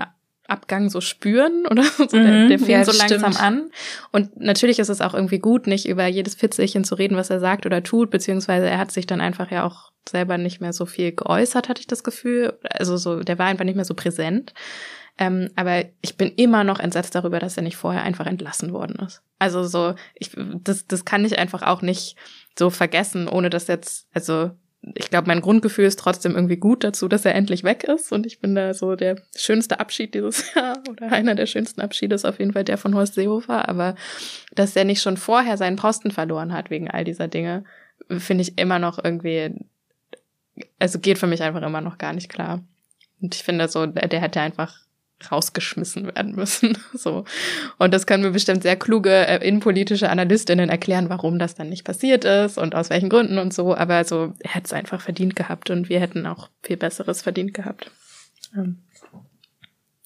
Abgang so spüren oder so. Mhm, der, der fing ja, so langsam stimmt. an. Und natürlich ist es auch irgendwie gut, nicht über jedes Fitzelchen zu reden, was er sagt oder tut, beziehungsweise er hat sich dann einfach ja auch selber nicht mehr so viel geäußert, hatte ich das Gefühl. Also so, der war einfach nicht mehr so präsent. Ähm, aber ich bin immer noch entsetzt darüber, dass er nicht vorher einfach entlassen worden ist. Also so, ich, das, das kann ich einfach auch nicht so vergessen, ohne dass jetzt, also ich glaube, mein Grundgefühl ist trotzdem irgendwie gut dazu, dass er endlich weg ist. Und ich bin da so der schönste Abschied dieses Jahr oder einer der schönsten Abschiede ist auf jeden Fall der von Horst Seehofer. Aber dass er nicht schon vorher seinen Posten verloren hat wegen all dieser Dinge, finde ich immer noch irgendwie, also geht für mich einfach immer noch gar nicht klar. Und ich finde so, der hätte einfach rausgeschmissen werden müssen. so. Und das können mir bestimmt sehr kluge äh, innenpolitische Analystinnen erklären, warum das dann nicht passiert ist und aus welchen Gründen und so. Aber so, er hätte es einfach verdient gehabt und wir hätten auch viel Besseres verdient gehabt. Ähm,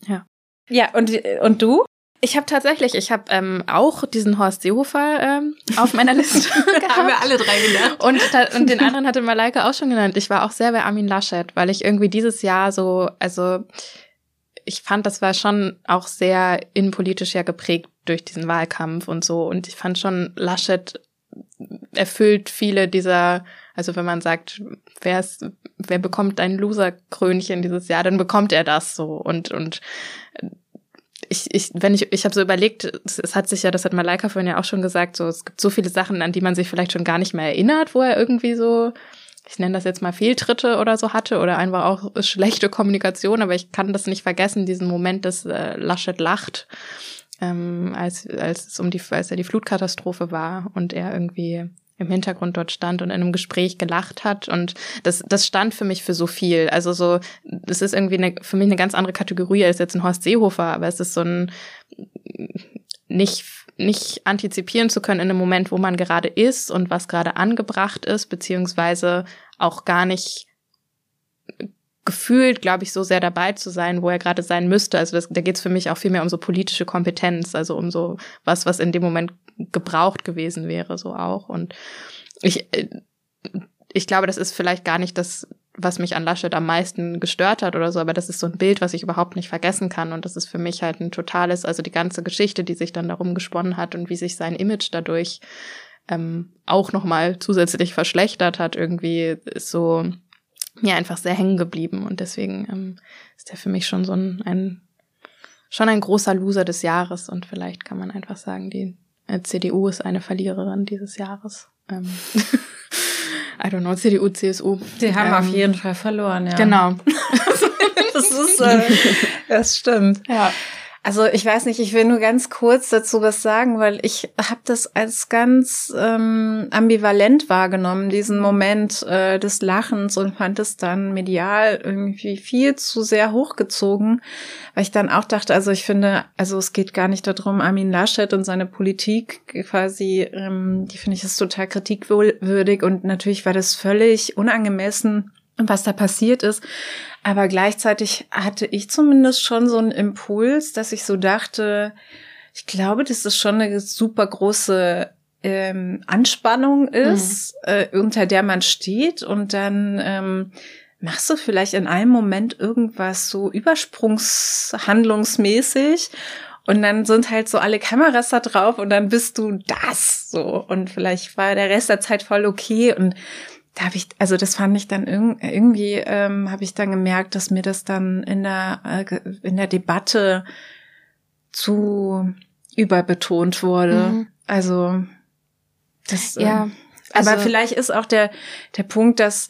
ja. Ja, und, und du? Ich habe tatsächlich, ich habe ähm, auch diesen Horst Seehofer ähm, auf meiner Liste gehabt. Haben wir alle drei genannt. Und, und den anderen hatte Malaika auch schon genannt. Ich war auch sehr bei Armin Laschet, weil ich irgendwie dieses Jahr so, also ich fand, das war schon auch sehr innenpolitisch ja geprägt durch diesen Wahlkampf und so. Und ich fand schon, Laschet erfüllt viele dieser, also wenn man sagt, wer ist, wer bekommt ein Loser-Krönchen dieses Jahr, dann bekommt er das so. Und, und ich, ich, wenn ich, ich habe so überlegt, es, hat sich ja, das hat Malaika vorhin ja auch schon gesagt, so es gibt so viele Sachen, an die man sich vielleicht schon gar nicht mehr erinnert, wo er irgendwie so ich nenne das jetzt mal Fehltritte oder so hatte oder einfach auch schlechte Kommunikation, aber ich kann das nicht vergessen, diesen Moment, dass äh, Laschet lacht, ähm, als, als es um die, als er die Flutkatastrophe war und er irgendwie im Hintergrund dort stand und in einem Gespräch gelacht hat. Und das, das stand für mich für so viel. Also so, das ist irgendwie eine, für mich eine ganz andere Kategorie als jetzt ein Horst Seehofer, aber es ist so ein nicht nicht antizipieren zu können in einem Moment, wo man gerade ist und was gerade angebracht ist, beziehungsweise auch gar nicht gefühlt, glaube ich, so sehr dabei zu sein, wo er gerade sein müsste. Also das, da geht es für mich auch viel mehr um so politische Kompetenz, also um so was, was in dem Moment gebraucht gewesen wäre, so auch. Und ich, äh, ich glaube, das ist vielleicht gar nicht das, was mich an Laschet am meisten gestört hat oder so, aber das ist so ein Bild, was ich überhaupt nicht vergessen kann. Und das ist für mich halt ein totales, also die ganze Geschichte, die sich dann darum gesponnen hat und wie sich sein Image dadurch ähm, auch nochmal zusätzlich verschlechtert hat, irgendwie ist so mir einfach sehr hängen geblieben und deswegen ähm, ist der für mich schon so ein, ein schon ein großer Loser des Jahres und vielleicht kann man einfach sagen, die äh, CDU ist eine Verliererin dieses Jahres. Ähm, I don't know, CDU, CSU. Die haben ähm, auf jeden Fall verloren, ja. Genau. das ist, äh, das stimmt. Ja. Also ich weiß nicht, ich will nur ganz kurz dazu was sagen, weil ich habe das als ganz ähm, ambivalent wahrgenommen, diesen Moment äh, des Lachens und fand es dann medial irgendwie viel zu sehr hochgezogen, weil ich dann auch dachte, also ich finde, also es geht gar nicht darum, Armin Laschet und seine Politik quasi, ähm, die finde ich ist total kritikwürdig und natürlich war das völlig unangemessen was da passiert ist. Aber gleichzeitig hatte ich zumindest schon so einen Impuls, dass ich so dachte, ich glaube, dass das schon eine super große ähm, Anspannung ist, mhm. äh, unter der man steht und dann ähm, machst du vielleicht in einem Moment irgendwas so übersprungshandlungsmäßig und dann sind halt so alle Kameras da drauf und dann bist du das so und vielleicht war der Rest der Zeit voll okay und da habe ich, also das fand ich dann irgendwie, ähm, habe ich dann gemerkt, dass mir das dann in der, äh, in der Debatte zu überbetont wurde. Mhm. Also das, ja. Ähm, also, aber vielleicht ist auch der, der Punkt, dass,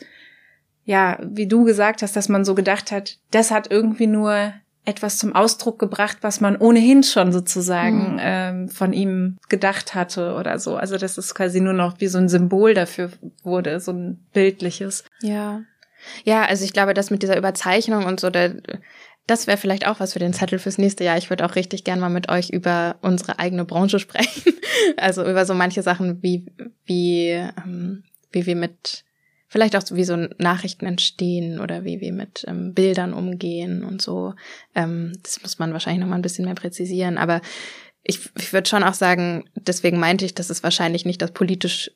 ja, wie du gesagt hast, dass man so gedacht hat, das hat irgendwie nur etwas zum Ausdruck gebracht, was man ohnehin schon sozusagen mhm. ähm, von ihm gedacht hatte oder so. Also dass es quasi nur noch wie so ein Symbol dafür wurde, so ein bildliches. Ja. Ja, also ich glaube, das mit dieser Überzeichnung und so, der, das wäre vielleicht auch was für den Zettel fürs nächste Jahr. Ich würde auch richtig gern mal mit euch über unsere eigene Branche sprechen. Also über so manche Sachen wie, wie, ähm, wie wir mit vielleicht auch wie so Nachrichten entstehen oder wie wir mit ähm, Bildern umgehen und so. Ähm, das muss man wahrscheinlich noch mal ein bisschen mehr präzisieren. Aber ich, ich würde schon auch sagen, deswegen meinte ich, dass es wahrscheinlich nicht das politisch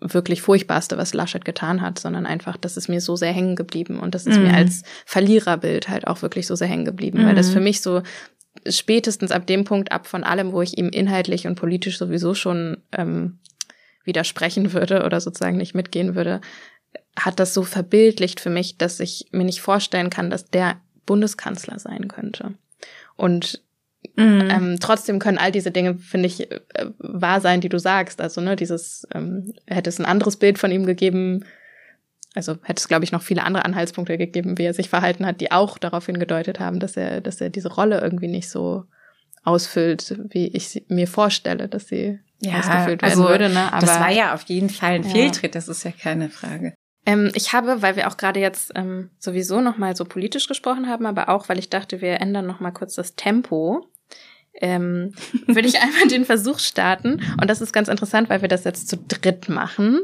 wirklich furchtbarste, was Laschet getan hat, sondern einfach, das ist mir so sehr hängen geblieben und das ist mhm. mir als Verliererbild halt auch wirklich so sehr hängen geblieben, mhm. weil das mhm. für mich so spätestens ab dem Punkt ab von allem, wo ich ihm inhaltlich und politisch sowieso schon ähm, widersprechen würde oder sozusagen nicht mitgehen würde, hat das so verbildlicht für mich, dass ich mir nicht vorstellen kann, dass der Bundeskanzler sein könnte. Und mhm. ähm, trotzdem können all diese Dinge, finde ich, äh, wahr sein, die du sagst. Also, ne, dieses, ähm, hätte es ein anderes Bild von ihm gegeben, also hätte es, glaube ich, noch viele andere Anhaltspunkte gegeben, wie er sich verhalten hat, die auch darauf hingedeutet haben, dass er, dass er diese Rolle irgendwie nicht so ausfüllt, wie ich mir vorstelle, dass sie ja, ausgefüllt werden also, würde. Ne? Aber, das war ja auf jeden Fall ein ja. Fehltritt, das ist ja keine Frage. Ähm, ich habe, weil wir auch gerade jetzt ähm, sowieso noch mal so politisch gesprochen haben, aber auch, weil ich dachte, wir ändern noch mal kurz das Tempo, ähm, würde ich einmal den Versuch starten. Und das ist ganz interessant, weil wir das jetzt zu dritt machen.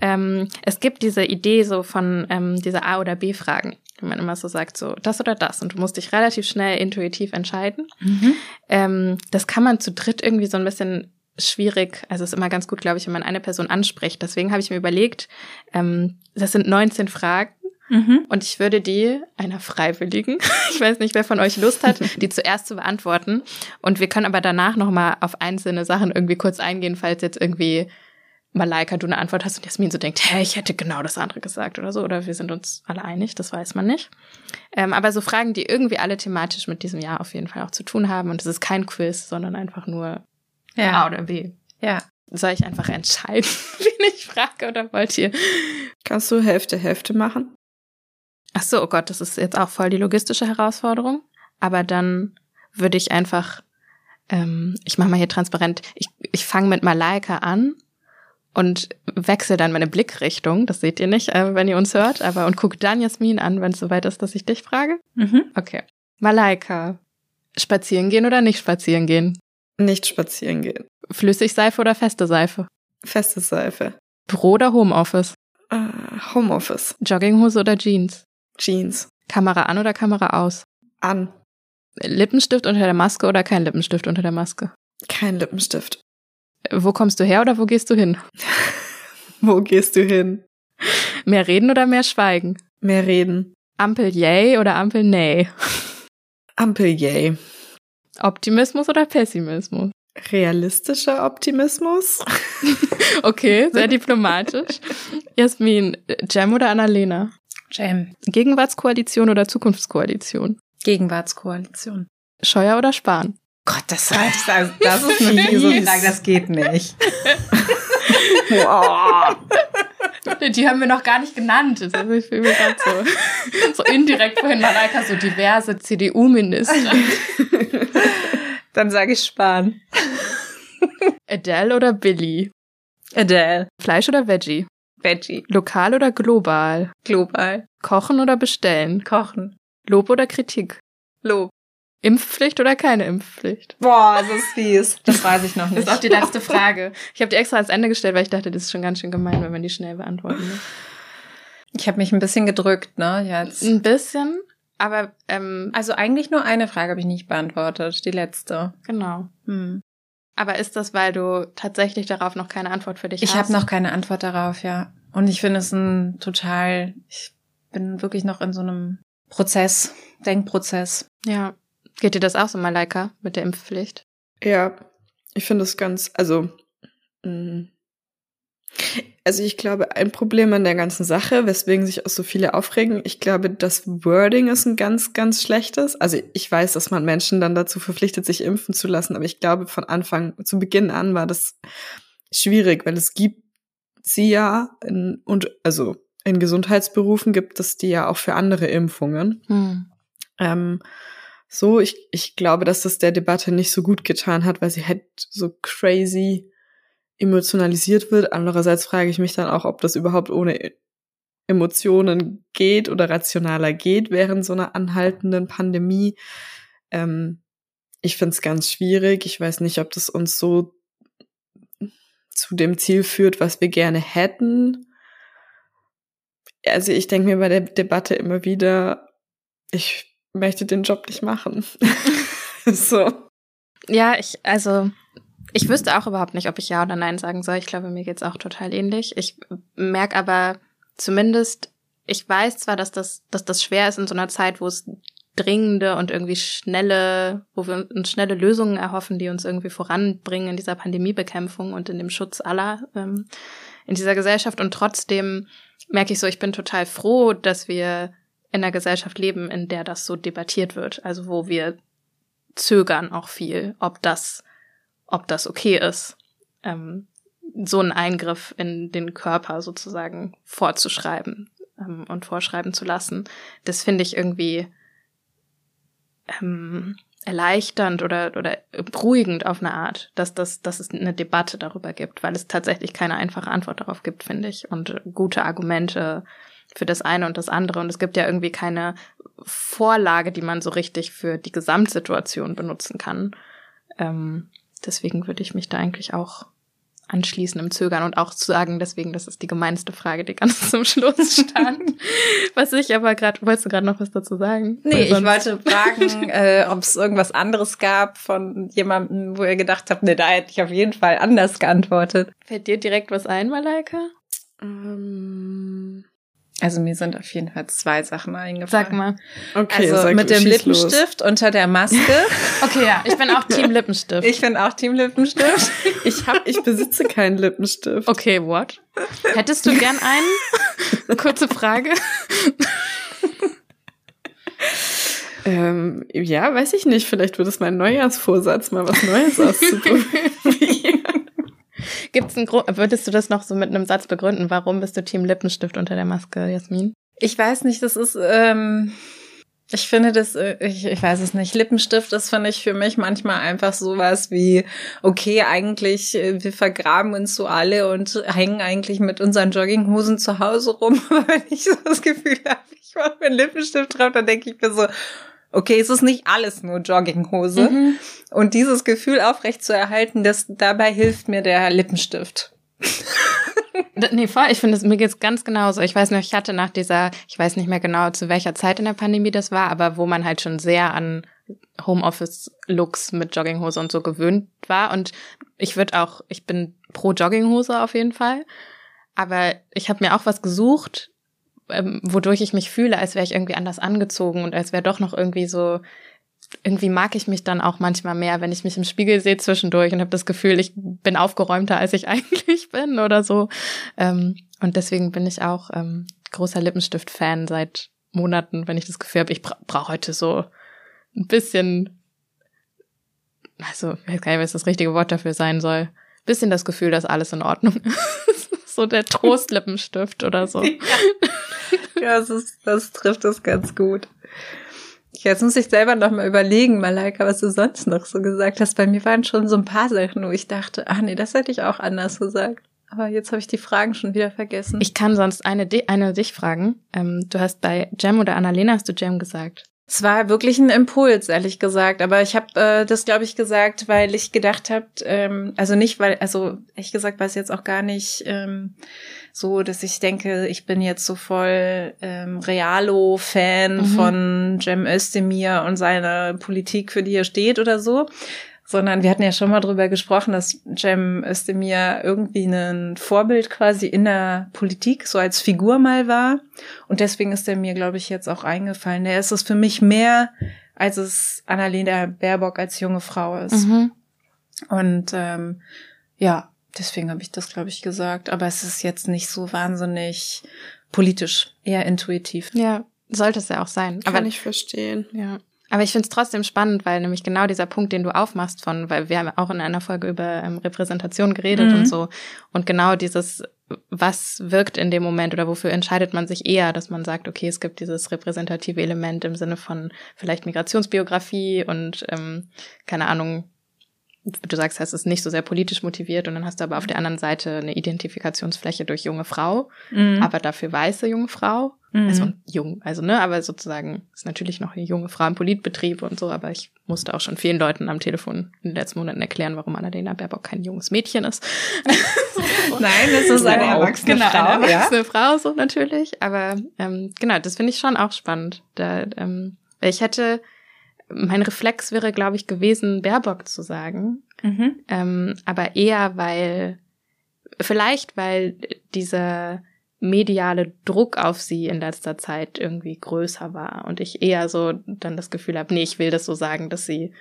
Ähm, es gibt diese Idee so von ähm, dieser A- oder B-Fragen, wenn man immer so sagt, so das oder das. Und du musst dich relativ schnell intuitiv entscheiden. Mhm. Ähm, das kann man zu dritt irgendwie so ein bisschen schwierig. Also es ist immer ganz gut, glaube ich, wenn man eine Person anspricht. Deswegen habe ich mir überlegt, ähm, das sind 19 Fragen. Mhm. Und ich würde die einer Freiwilligen, ich weiß nicht, wer von euch Lust hat, die zuerst zu beantworten. Und wir können aber danach nochmal auf einzelne Sachen irgendwie kurz eingehen, falls jetzt irgendwie Malaika, du eine Antwort hast und Jasmin so denkt, hä, ich hätte genau das andere gesagt oder so. Oder wir sind uns alle einig, das weiß man nicht. Ähm, aber so Fragen, die irgendwie alle thematisch mit diesem Jahr auf jeden Fall auch zu tun haben. Und es ist kein Quiz, sondern einfach nur ja. A oder B. Ja. Soll ich einfach entscheiden, wen ich frage oder wollt ihr? Kannst du Hälfte, Hälfte machen? Ach so, oh Gott, das ist jetzt auch voll die logistische Herausforderung. Aber dann würde ich einfach, ähm, ich mache mal hier transparent, ich, ich fange mit Malaika an und wechsle dann meine Blickrichtung. Das seht ihr nicht, äh, wenn ihr uns hört, aber und guck dann Jasmin an, wenn es soweit ist, dass ich dich frage. Mhm. Okay. Malaika, spazieren gehen oder nicht spazieren gehen? Nicht spazieren gehen. Flüssigseife oder feste Seife? Feste Seife. Büro oder Homeoffice? Äh, Homeoffice. Jogginghose oder Jeans? Jeans. Kamera an oder Kamera aus? An. Lippenstift unter der Maske oder kein Lippenstift unter der Maske? Kein Lippenstift. Wo kommst du her oder wo gehst du hin? Wo gehst du hin? Mehr reden oder mehr schweigen? Mehr reden. Ampel yay oder Ampel nay? Ampel yay. Optimismus oder Pessimismus? Realistischer Optimismus. Okay, sehr diplomatisch. Jasmin, Jam oder Annalena? Jam. Gegenwartskoalition oder Zukunftskoalition? Gegenwartskoalition. Scheuer oder Spahn? Gott, das, das, das ist nicht so das geht nicht. Wow. Die haben wir noch gar nicht genannt. Das ist ich fühle mich grad so, so indirekt vorhin Malaika so diverse CDU-Minister. Dann sage ich Spahn. Adele oder Billy? Adele. Fleisch oder Veggie? Veggie. Lokal oder global? Global. Kochen oder bestellen? Kochen. Lob oder Kritik? Lob. Impfpflicht oder keine Impfpflicht? Boah, das ist fies. Das weiß ich noch Das nicht. ist auch die letzte Frage. Ich habe die extra ans Ende gestellt, weil ich dachte, das ist schon ganz schön gemein, wenn man die schnell beantworten muss. Ich habe mich ein bisschen gedrückt, ne, jetzt. Ein bisschen, aber ähm, Also eigentlich nur eine Frage habe ich nicht beantwortet, die letzte. genau. Hm. Aber ist das, weil du tatsächlich darauf noch keine Antwort für dich Ich hast? habe noch keine Antwort darauf, ja. Und ich finde es ein total, ich bin wirklich noch in so einem Prozess, Denkprozess. Ja. Geht dir das auch so, Malaika, mit der Impfpflicht? Ja, ich finde es ganz, also, mh. also ich glaube, ein Problem an der ganzen Sache, weswegen sich auch so viele aufregen, ich glaube, das Wording ist ein ganz, ganz schlechtes. Also ich weiß, dass man Menschen dann dazu verpflichtet, sich impfen zu lassen, aber ich glaube, von Anfang, zu Beginn an war das schwierig, weil es gibt sie ja in, und also in Gesundheitsberufen gibt es die ja auch für andere Impfungen. Hm. Ähm, so, ich, ich glaube, dass das der Debatte nicht so gut getan hat, weil sie halt so crazy emotionalisiert wird. Andererseits frage ich mich dann auch, ob das überhaupt ohne Emotionen geht oder rationaler geht während so einer anhaltenden Pandemie. Ähm, ich finde es ganz schwierig. Ich weiß nicht, ob das uns so zu dem Ziel führt, was wir gerne hätten. Also ich denke mir bei der Debatte immer wieder, ich möchte den Job nicht machen. so. Ja, ich, also, ich wüsste auch überhaupt nicht, ob ich Ja oder Nein sagen soll. Ich glaube, mir geht's auch total ähnlich. Ich merke aber zumindest, ich weiß zwar, dass das, dass das schwer ist in so einer Zeit, wo es dringende und irgendwie schnelle, wo wir uns schnelle Lösungen erhoffen, die uns irgendwie voranbringen in dieser Pandemiebekämpfung und in dem Schutz aller ähm, in dieser Gesellschaft. Und trotzdem merke ich so, ich bin total froh, dass wir in einer Gesellschaft leben, in der das so debattiert wird. Also wo wir zögern auch viel, ob das, ob das okay ist, ähm, so einen Eingriff in den Körper sozusagen vorzuschreiben ähm, und vorschreiben zu lassen. Das finde ich irgendwie ähm, erleichternd oder, oder beruhigend auf eine Art, dass, das, dass es eine Debatte darüber gibt, weil es tatsächlich keine einfache Antwort darauf gibt, finde ich, und gute Argumente für das eine und das andere. Und es gibt ja irgendwie keine Vorlage, die man so richtig für die Gesamtsituation benutzen kann. Ähm, deswegen würde ich mich da eigentlich auch anschließen im Zögern und auch zu sagen, deswegen, das ist die gemeinste Frage, die ganz zum Schluss stand. was ich aber gerade, wolltest du gerade noch was dazu sagen? Nee, ich wollte fragen, äh, ob es irgendwas anderes gab von jemandem, wo ihr gedacht habt, nee, da hätte ich auf jeden Fall anders geantwortet. Fällt dir direkt was ein, Malaika? Ähm, Also mir sind auf jeden Fall zwei Sachen eingefallen. Sag mal. okay, Also sag, mit dem schieß los. Lippenstift unter der Maske. Okay, ja, ich bin auch Team Lippenstift. ich bin auch Team Lippenstift. Ich hab, ich besitze keinen Lippenstift. okay, what? Hättest du gern einen? Kurze Frage. Ähm, ja, weiß ich nicht. Vielleicht wird es mein Neujahrsvorsatz, mal was Neues auszuprobieren. Gibt's einen Grund, würdest du das noch so mit einem Satz begründen? Warum bist du Team Lippenstift unter der Maske, Jasmin? Ich weiß nicht, das ist, ähm, ich finde das, äh, ich, ich weiß es nicht. Lippenstift ist, finde ich, für mich manchmal einfach sowas wie, okay, eigentlich, äh, wir vergraben uns so alle und hängen eigentlich mit unseren Jogginghosen zu Hause rum. Aber wenn ich so das Gefühl habe, ich mache mir einen Lippenstift drauf, dann denke ich mir so, okay, es ist nicht alles nur Jogginghose. Mhm. Und dieses Gefühl aufrecht zu erhalten, das dabei hilft mir der Lippenstift. Nee, voll. Ich finde, mir geht's ganz genauso. Ich weiß noch, ich hatte nach dieser, ich weiß nicht mehr genau, zu welcher Zeit in der Pandemie das war, aber wo man halt schon sehr an Homeoffice-Looks mit Jogginghose und so gewöhnt war. Und ich würde auch, ich bin pro Jogginghose auf jeden Fall. Aber ich habe mir auch was gesucht, ähm, wodurch ich mich fühle, als wäre ich irgendwie anders angezogen und als wäre doch noch irgendwie so irgendwie mag ich mich dann auch manchmal mehr, wenn ich mich im Spiegel sehe zwischendurch und habe das Gefühl, ich bin aufgeräumter, als ich eigentlich bin oder so. Ähm, und deswegen bin ich auch ähm, großer Lippenstift-Fan seit Monaten, wenn ich das Gefühl habe, ich bra brauche heute so ein bisschen, also ich weiß gar nicht, was das richtige Wort dafür sein soll, bisschen das Gefühl, dass alles in Ordnung ist. so der Trostlippenstift oder so. Ja, ja das, ist, das trifft es ganz gut. Jetzt muss ich selber noch mal überlegen, Malaika, was du sonst noch so gesagt hast. Bei mir waren schon so ein paar Sachen, wo ich dachte, ach nee, das hätte ich auch anders gesagt. Aber jetzt habe ich die Fragen schon wieder vergessen. Ich kann sonst eine, eine dich fragen. Ähm, du hast bei Jam oder Annalena hast du Jam gesagt. Es war wirklich ein Impuls, ehrlich gesagt. Aber ich habe äh, das, glaube ich, gesagt, weil ich gedacht habe, ähm, also nicht, weil, also ehrlich gesagt, war es jetzt auch gar nicht ähm, so, dass ich denke, ich bin jetzt so voll ähm, Realo-Fan mhm. von Cem Özdemir und seine Politik, für die er steht oder so, sondern wir hatten ja schon mal drüber gesprochen, dass Cem Özdemir irgendwie ein Vorbild quasi in der Politik, so als Figur mal war. Und deswegen ist er mir, glaube ich, jetzt auch eingefallen. Er ist es für mich mehr, als es Annalena Baerbock als junge Frau ist. Mhm. Und ähm, ja, deswegen habe ich das, glaube ich, gesagt. Aber es ist jetzt nicht so wahnsinnig politisch, eher intuitiv. Ja, sollte es ja auch sein. Kann Aber ich verstehen. Ja. Aber ich finde es trotzdem spannend, weil nämlich genau dieser Punkt, den du aufmachst von, weil wir haben auch in einer Folge über ähm, Repräsentation geredet mhm. und so. Und genau dieses, was wirkt in dem Moment oder wofür entscheidet man sich eher, dass man sagt, okay, es gibt dieses repräsentative Element im Sinne von vielleicht Migrationsbiografie und ähm, keine Ahnung, du sagst, es ist nicht so sehr politisch motiviert und dann hast du aber auf der anderen Seite eine Identifikationsfläche durch junge Frau, mhm. aber dafür weiße junge Frau. Mhm. Also jung, also ne, aber sozusagen ist natürlich noch eine junge Frau im Politbetrieb und so, aber ich musste auch schon vielen Leuten am Telefon in den letzten Monaten erklären, warum Annalena Baerbock kein junges Mädchen ist. Nein, es ist eine erwachsene genau, Frau. Eine erwachsene ja? Frau, so natürlich. Aber ähm, genau, das finde ich schon auch spannend. Da, ähm, ich hätte mein Reflex wäre, glaube ich, gewesen, Baerbock zu sagen. Mhm. Ähm, aber eher, weil, vielleicht, weil dieser mediale Druck auf sie in letzter Zeit irgendwie größer war und ich eher so dann das Gefühl habe, nee, ich will das so sagen, dass sie,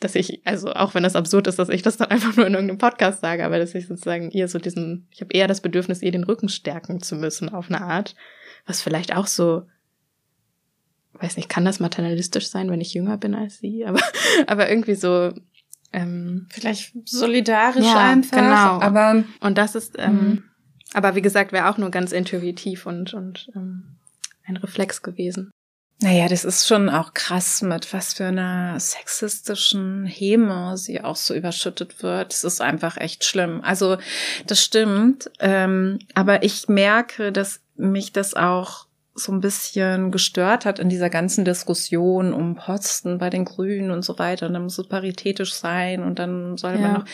dass ich, also auch wenn das absurd ist, dass ich das dann einfach nur in irgendeinem Podcast sage, aber dass ich sozusagen ihr so diesen, ich habe eher das Bedürfnis, ihr den Rücken stärken zu müssen auf eine Art, was vielleicht auch so weiß nicht, kann das maternalistisch sein, wenn ich jünger bin als sie, aber, aber irgendwie so, ähm, vielleicht solidarisch ja, einfach. Genau. Aber und das ist, ähm, mhm. aber wie gesagt, wäre auch nur ganz intuitiv und und ähm, ein Reflex gewesen. Naja, das ist schon auch krass, mit was für einer sexistischen Häme sie auch so überschüttet wird. Das ist einfach echt schlimm. Also das stimmt, ähm, aber ich merke, dass mich das auch so ein bisschen gestört hat in dieser ganzen Diskussion um Posten bei den Grünen und so weiter. Und dann muss es paritätisch sein und dann soll ja. man noch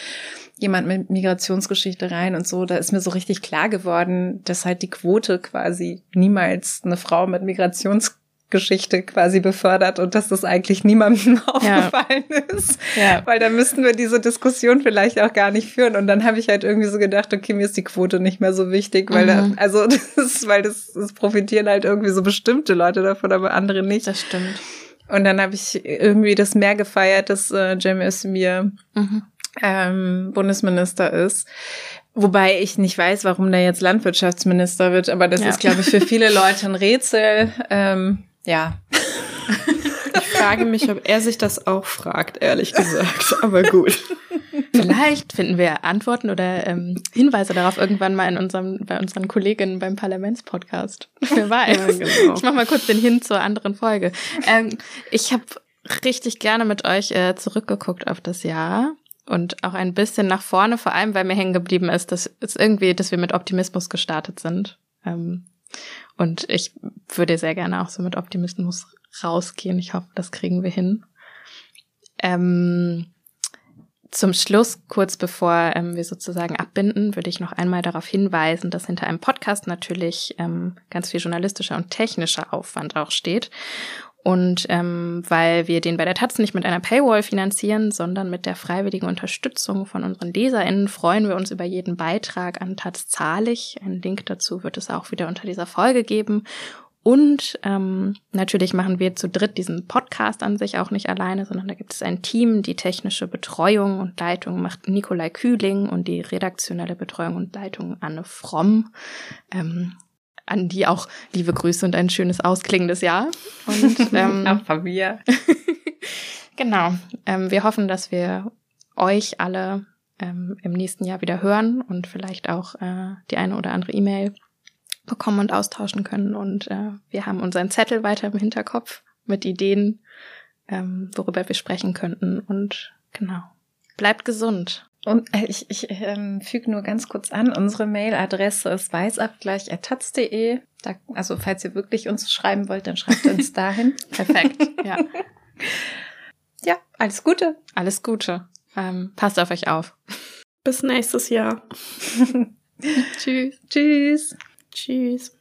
jemand mit Migrationsgeschichte rein und so. Da ist mir so richtig klar geworden, dass halt die Quote quasi niemals eine Frau mit Migrationsgeschichte Geschichte quasi befördert und dass das eigentlich niemandem aufgefallen ja. ist. Ja. Weil da müssten wir diese Diskussion vielleicht auch gar nicht führen. Und dann habe ich halt irgendwie so gedacht, okay, mir ist die Quote nicht mehr so wichtig, weil mhm. da, also das ist, weil das, das profitieren halt irgendwie so bestimmte Leute davon, aber andere nicht. Das stimmt. Und dann habe ich irgendwie das mehr gefeiert, dass äh, Cem Özdemir mhm. ähm, Bundesminister ist. Wobei ich nicht weiß, warum der jetzt Landwirtschaftsminister wird, aber das ja. ist, glaube ich, für viele Leute ein Rätsel. Ähm, ja. Ich frage mich, ob er sich das auch fragt, ehrlich gesagt. Aber gut. Vielleicht finden wir Antworten oder ähm, Hinweise darauf irgendwann mal in unserem, bei unseren Kolleginnen beim Parlamentspodcast. Wer weiß. Ja, genau. Ich mach mal kurz den Hin zur anderen Folge. Ähm, ich habe richtig gerne mit euch äh, zurückgeguckt auf das Jahr und auch ein bisschen nach vorne, vor allem weil mir hängen geblieben ist, dass es irgendwie, dass wir mit Optimismus gestartet sind. Ähm, und ich würde sehr gerne auch so mit Optimismus rausgehen. Ich hoffe, das kriegen wir hin. Ähm, Zum Schluss, kurz bevor ähm, wir sozusagen abbinden, würde ich noch einmal darauf hinweisen, dass hinter einem Podcast natürlich ähm, ganz viel journalistischer und technischer Aufwand auch steht. Und ähm, weil wir den bei der Taz nicht mit einer Paywall finanzieren, sondern mit der freiwilligen Unterstützung von unseren LeserInnen, freuen wir uns über jeden Beitrag an Taz zahlig. Einen Link dazu wird es auch wieder unter dieser Folge geben. Und ähm, natürlich machen wir zu dritt diesen Podcast an sich auch nicht alleine, sondern da gibt es ein Team. Die technische Betreuung und Leitung macht Nikolai Kühling und die redaktionelle Betreuung und Leitung Anne Fromm. Ähm, an die auch liebe Grüße und ein schönes ausklingendes Jahr. Und ähm, auch von mir. genau. Ähm, wir hoffen, dass wir euch alle ähm, im nächsten Jahr wieder hören und vielleicht auch äh, die eine oder andere E-Mail bekommen und austauschen können. Und äh, wir haben unseren Zettel weiter im Hinterkopf mit Ideen, ähm, worüber wir sprechen könnten. Und genau. Bleibt gesund. Und äh, ich, ich ähm, füge nur ganz kurz an, unsere Mailadresse ist weißabgleich.taz.de. Da, also falls ihr wirklich uns schreiben wollt, dann schreibt uns dahin. Perfekt, ja. Ja, alles Gute. Alles Gute. Ähm, passt auf euch auf. Bis nächstes Jahr. Tschüss. Tschüss. Tschüss.